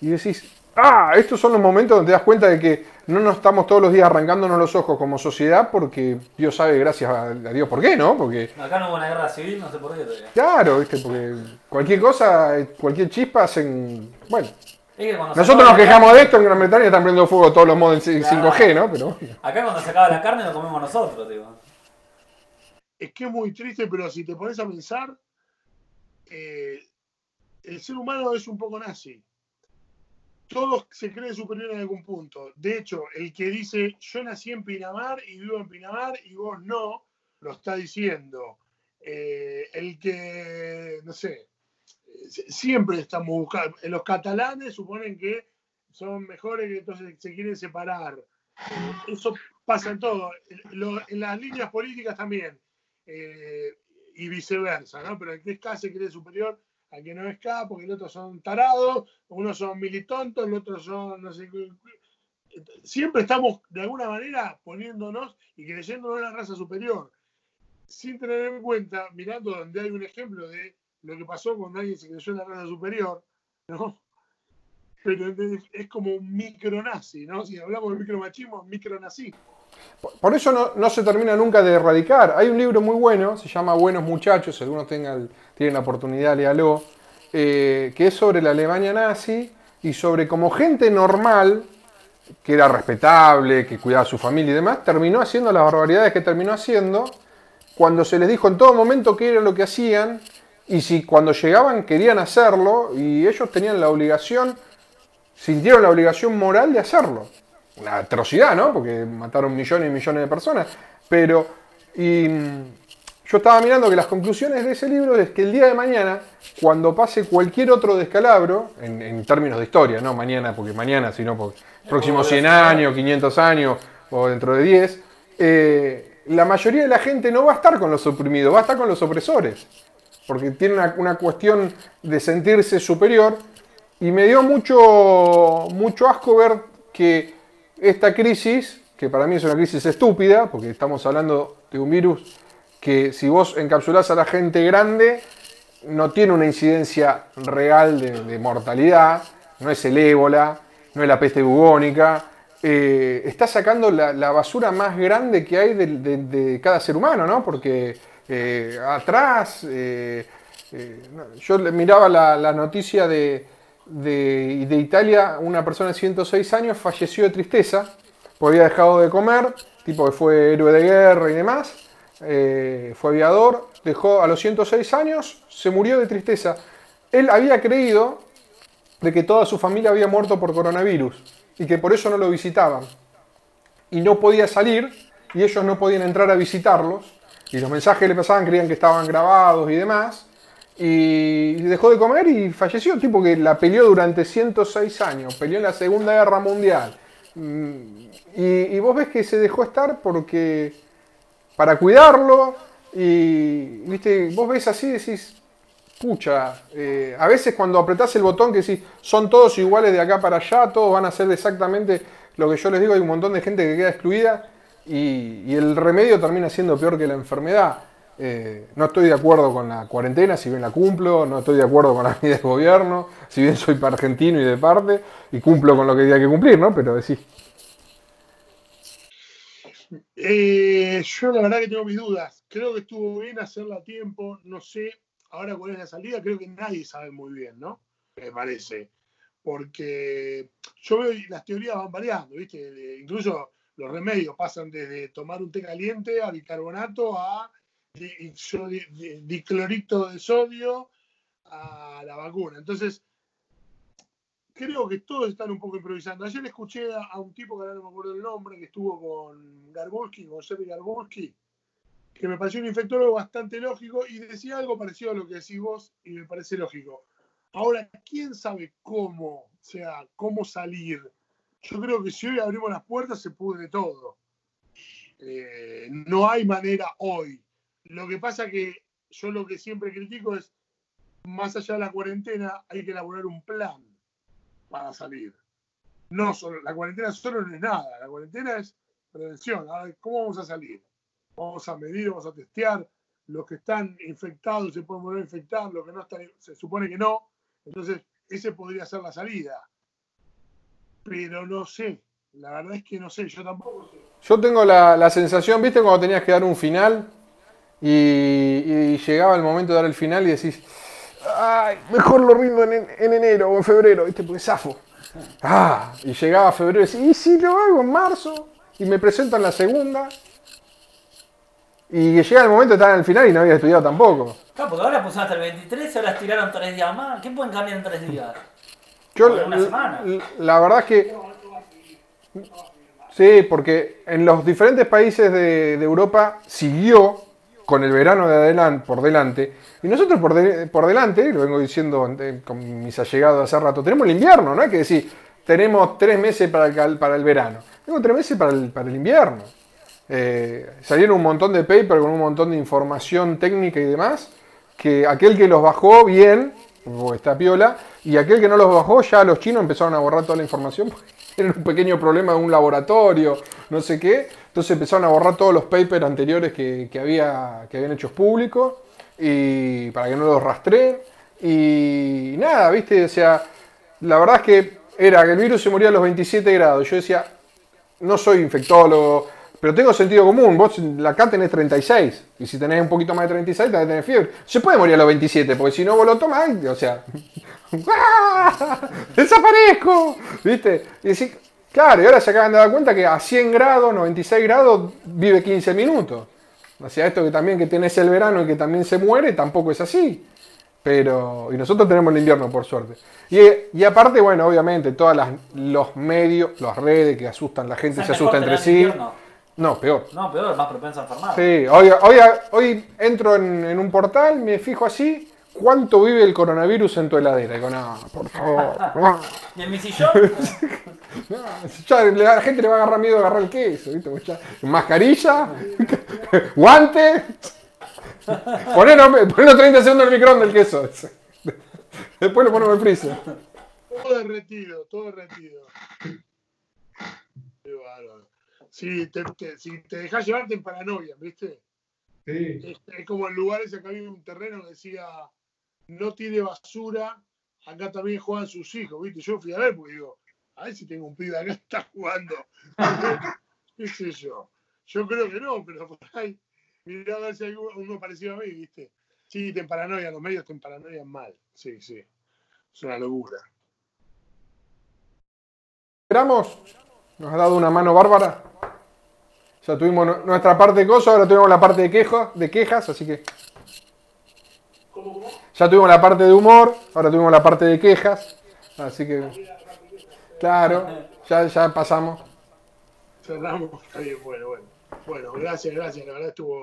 Y decís, ah, estos son los momentos donde te das cuenta de que no nos estamos todos los días arrancándonos los ojos como sociedad porque Dios sabe, gracias a, Dios, por qué, ¿no? Porque, Acá no hubo una guerra civil, no sé por qué todavía. claro, ¿viste? Porque cualquier cosa, cualquier chispa hacen... Bueno, Es que nosotros nos quejamos carne- de esto, en Gran Bretaña están prendiendo fuego todos los modos en Claro. 5G, ¿no? Pero. Acá cuando se acaba la carne lo comemos nosotros, digo. Es que es muy triste, pero si te pones a pensar, eh, el ser humano es un poco nazi. Todos se creen superior en algún punto. De hecho, el que dice yo nací en Pinamar y vivo en Pinamar y vos no, lo está diciendo. Eh, el que, no sé, siempre estamos buscando. Los catalanes suponen que son mejores y entonces se quieren separar. Eso pasa en todo. Lo- en las líneas políticas también. eh, y viceversa, ¿no? Pero el que es K se cree superior al que no es K, porque el otro son tarados, unos son militontos, el otro son, no sé. Siempre estamos, de alguna manera, poniéndonos y creyéndonos la raza superior, sin tener en cuenta, mirando donde hay un ejemplo de lo que pasó cuando alguien se creyó en la raza superior, ¿no? Pero es- como un micronazi, ¿no? Si hablamos de micromachismo, micronazi. Por- Por eso no, no se termina nunca de erradicar. Hay un libro muy bueno, se llama Buenos Muchachos, si algunos tengan, tienen la oportunidad, léalo, eh, que es sobre la Alemania nazi y sobre cómo gente normal, que era respetable, que cuidaba a su familia y demás, terminó haciendo las barbaridades que terminó haciendo cuando se les dijo en todo momento qué era lo que hacían y si cuando llegaban querían hacerlo y ellos tenían la obligación, sintieron la obligación moral de hacerlo una atrocidad, ¿no? Porque mataron millones y millones de personas. Pero, y mm, yo estaba mirando que las conclusiones de ese libro es que el día de mañana, cuando pase cualquier otro descalabro, en, en términos de historia, no mañana, porque mañana, sino por próximos 100 años, 500 años o dentro de 10, eh, la mayoría de la gente no va a estar con los oprimidos, va a estar con los opresores. Porque tiene una, cuestión de sentirse superior. Y me dio mucho, mucho asco ver que esta crisis, que para mí es una crisis estúpida, porque estamos hablando de un virus que si vos encapsulás a la gente grande, no tiene una incidencia real de, mortalidad, no es el ébola, no es la peste bubónica, eh, está sacando la, basura más grande que hay de- de cada ser humano, ¿no? Porque eh, atrás, eh, eh, yo miraba la, la noticia de, de, de Italia, una persona de 106 años falleció de tristeza, porque había dejado de comer, tipo que fue héroe de guerra y demás, eh, fue aviador, dejó a los 106 años, se murió de tristeza. Él había creído de que toda su familia había muerto por coronavirus y que por eso no lo visitaban. Y no podía salir y ellos no podían entrar a visitarlos. Y los mensajes que le pasaban creían que estaban grabados y demás. Y dejó de comer y falleció. Tipo que la peleó durante 106 años. Peleó en la Segunda Guerra Mundial. Mm, Y, vos ves que se dejó estar porque para cuidarlo y viste vos ves así decís pucha eh, a veces cuando apretás el botón que decís son todos iguales de acá para allá todos van a hacer exactamente lo que yo les digo hay un montón de gente que queda excluida y, el remedio termina siendo peor que la enfermedad Eh, no estoy de acuerdo con la cuarentena, si bien la cumplo, no estoy de acuerdo con la medida de gobierno, si bien soy argentino y de parte, y cumplo con lo que hay que cumplir, ¿no? Pero decís, Eh, yo la verdad que tengo mis dudas. Creo que estuvo bien hacerla a tiempo. No sé ahora cuál es la salida, creo que nadie sabe muy bien, ¿no? Me parece. Porque yo veo las teorías van variando, ¿viste? De- incluso los remedios pasan desde tomar un té caliente a bicarbonato a diclorito de sodio a la vacuna. Entonces, creo que todos están un poco improvisando. Ayer escuché a, un tipo que ahora no me acuerdo el nombre, que estuvo con Garbulski, con Sepi Garbulski, que me pareció un infectólogo bastante lógico y decía algo parecido a lo que decís vos y me parece lógico. Ahora, ¿quién sabe cómo, o sea, cómo salir? Yo creo que si hoy abrimos las puertas se pudre todo. Eh, no hay manera hoy. Lo que pasa que yo lo que siempre critico es, más allá de la cuarentena, hay que elaborar un plan para salir. No solo, la cuarentena solo no es nada, la cuarentena es prevención. A ver, ¿Cómo vamos a salir? Vamos a medir, vamos a testear. Los que están infectados se pueden volver a infectar, los que no están, se supone que no. Entonces, ese podría ser la salida. Pero no sé, la verdad es que no sé, yo tampoco sé. Yo tengo la, la sensación, ¿viste cuando tenías que dar un final y, y llegaba el momento de dar el final y decís, ay, mejor lo rindo en, en enero o en febrero, ¿viste? Porque zafo. Ah, y llegaba febrero y decís, ¿y si lo hago en marzo? Y me presentan la segunda. Y llega el momento de estar en el final y no había estudiado tampoco. Claro, porque ahora pusieron hasta el 23 y ahora tiraron tres días más. ¿Qué pueden cambiar en tres días? Yo, una semana. la verdad es que. Sí, porque en los diferentes países de, de Europa siguió con el verano de adelan- por delante. Y nosotros por, de- por delante, lo vengo diciendo con mis allegados hace rato, tenemos el invierno, no hay que decir, tenemos tres meses para el, para el verano. Tengo tres meses para el, para el invierno. Eh, salieron un montón de papers con un montón de información técnica y demás, que aquel que los bajó bien, porque está piola, y aquel que no los bajó, ya los chinos empezaron a borrar toda la información, tienen un pequeño problema de un laboratorio, no sé qué, entonces empezaron a borrar todos los papers anteriores que, que había, que habían hechos públicos, y para que no los rastreen, y nada, viste, o sea, la verdad es que era que el virus se moría a los 27 grados, yo decía, no soy infectólogo, pero tengo sentido común. Vos acá tenés 36. Y si tenés un poquito más de 36, tenés que tener fiebre. Se puede morir a los 27, porque si no vos lo tomás, o sea. ¡ah! ¡Desaparezco! ¿Viste? Y decís, claro, y ahora se acaban de dar cuenta que a 100 grados, 96 grados, vive 15 minutos. O sea, esto que también que tenés el verano y que también se muere, tampoco es así. Pero, y nosotros tenemos el invierno, por suerte. Y, y aparte, bueno, obviamente, todos los medios, las redes que asustan, la gente ¿Es se asusta entre sí. invierno? No, peor. No, peor, más propenso a enfermar. Sí, hoy, hoy, hoy entro en, en un portal, me fijo así, ¿cuánto vive el coronavirus en tu heladera? Y digo, no, por favor. no, ¿Y en mi sillón? no, ya la gente le va a agarrar miedo a agarrar el queso, ¿viste? Ya- mascarilla, guante. Ponelo, ponelo 30 segundos el microondas el queso. Después lo ponemos en el freezer. Todo derretido, todo derretido. Qué bárbaro. Si te, te- si te dejas llevarte en paranoia, ¿viste? Sí. Es, es como en lugares acá había un terreno que decía no tiene basura, acá también juegan sus hijos, ¿viste? Yo fui a ver porque digo, a ver si tengo un pibe acá que está jugando. ¿Qué sé yo? Yo creo que no, pero por ahí, mirá a ver si hay uno uno parecido a mí, ¿viste? Sí, te paranoia, los medios te paranoian mal. Sí, sí. Es una locura. Esperamos, nos ha dado una mano bárbara. Ya tuvimos nu- nuestra parte de cosas, ahora tuvimos la parte de, quejo, de quejas, así que. Ya tuvimos la parte de humor, ahora tuvimos la parte de quejas, así que. Claro, ya, ya pasamos. Cerramos. Está bien, bueno, bueno. Bueno, gracias, gracias. La verdad estuvo.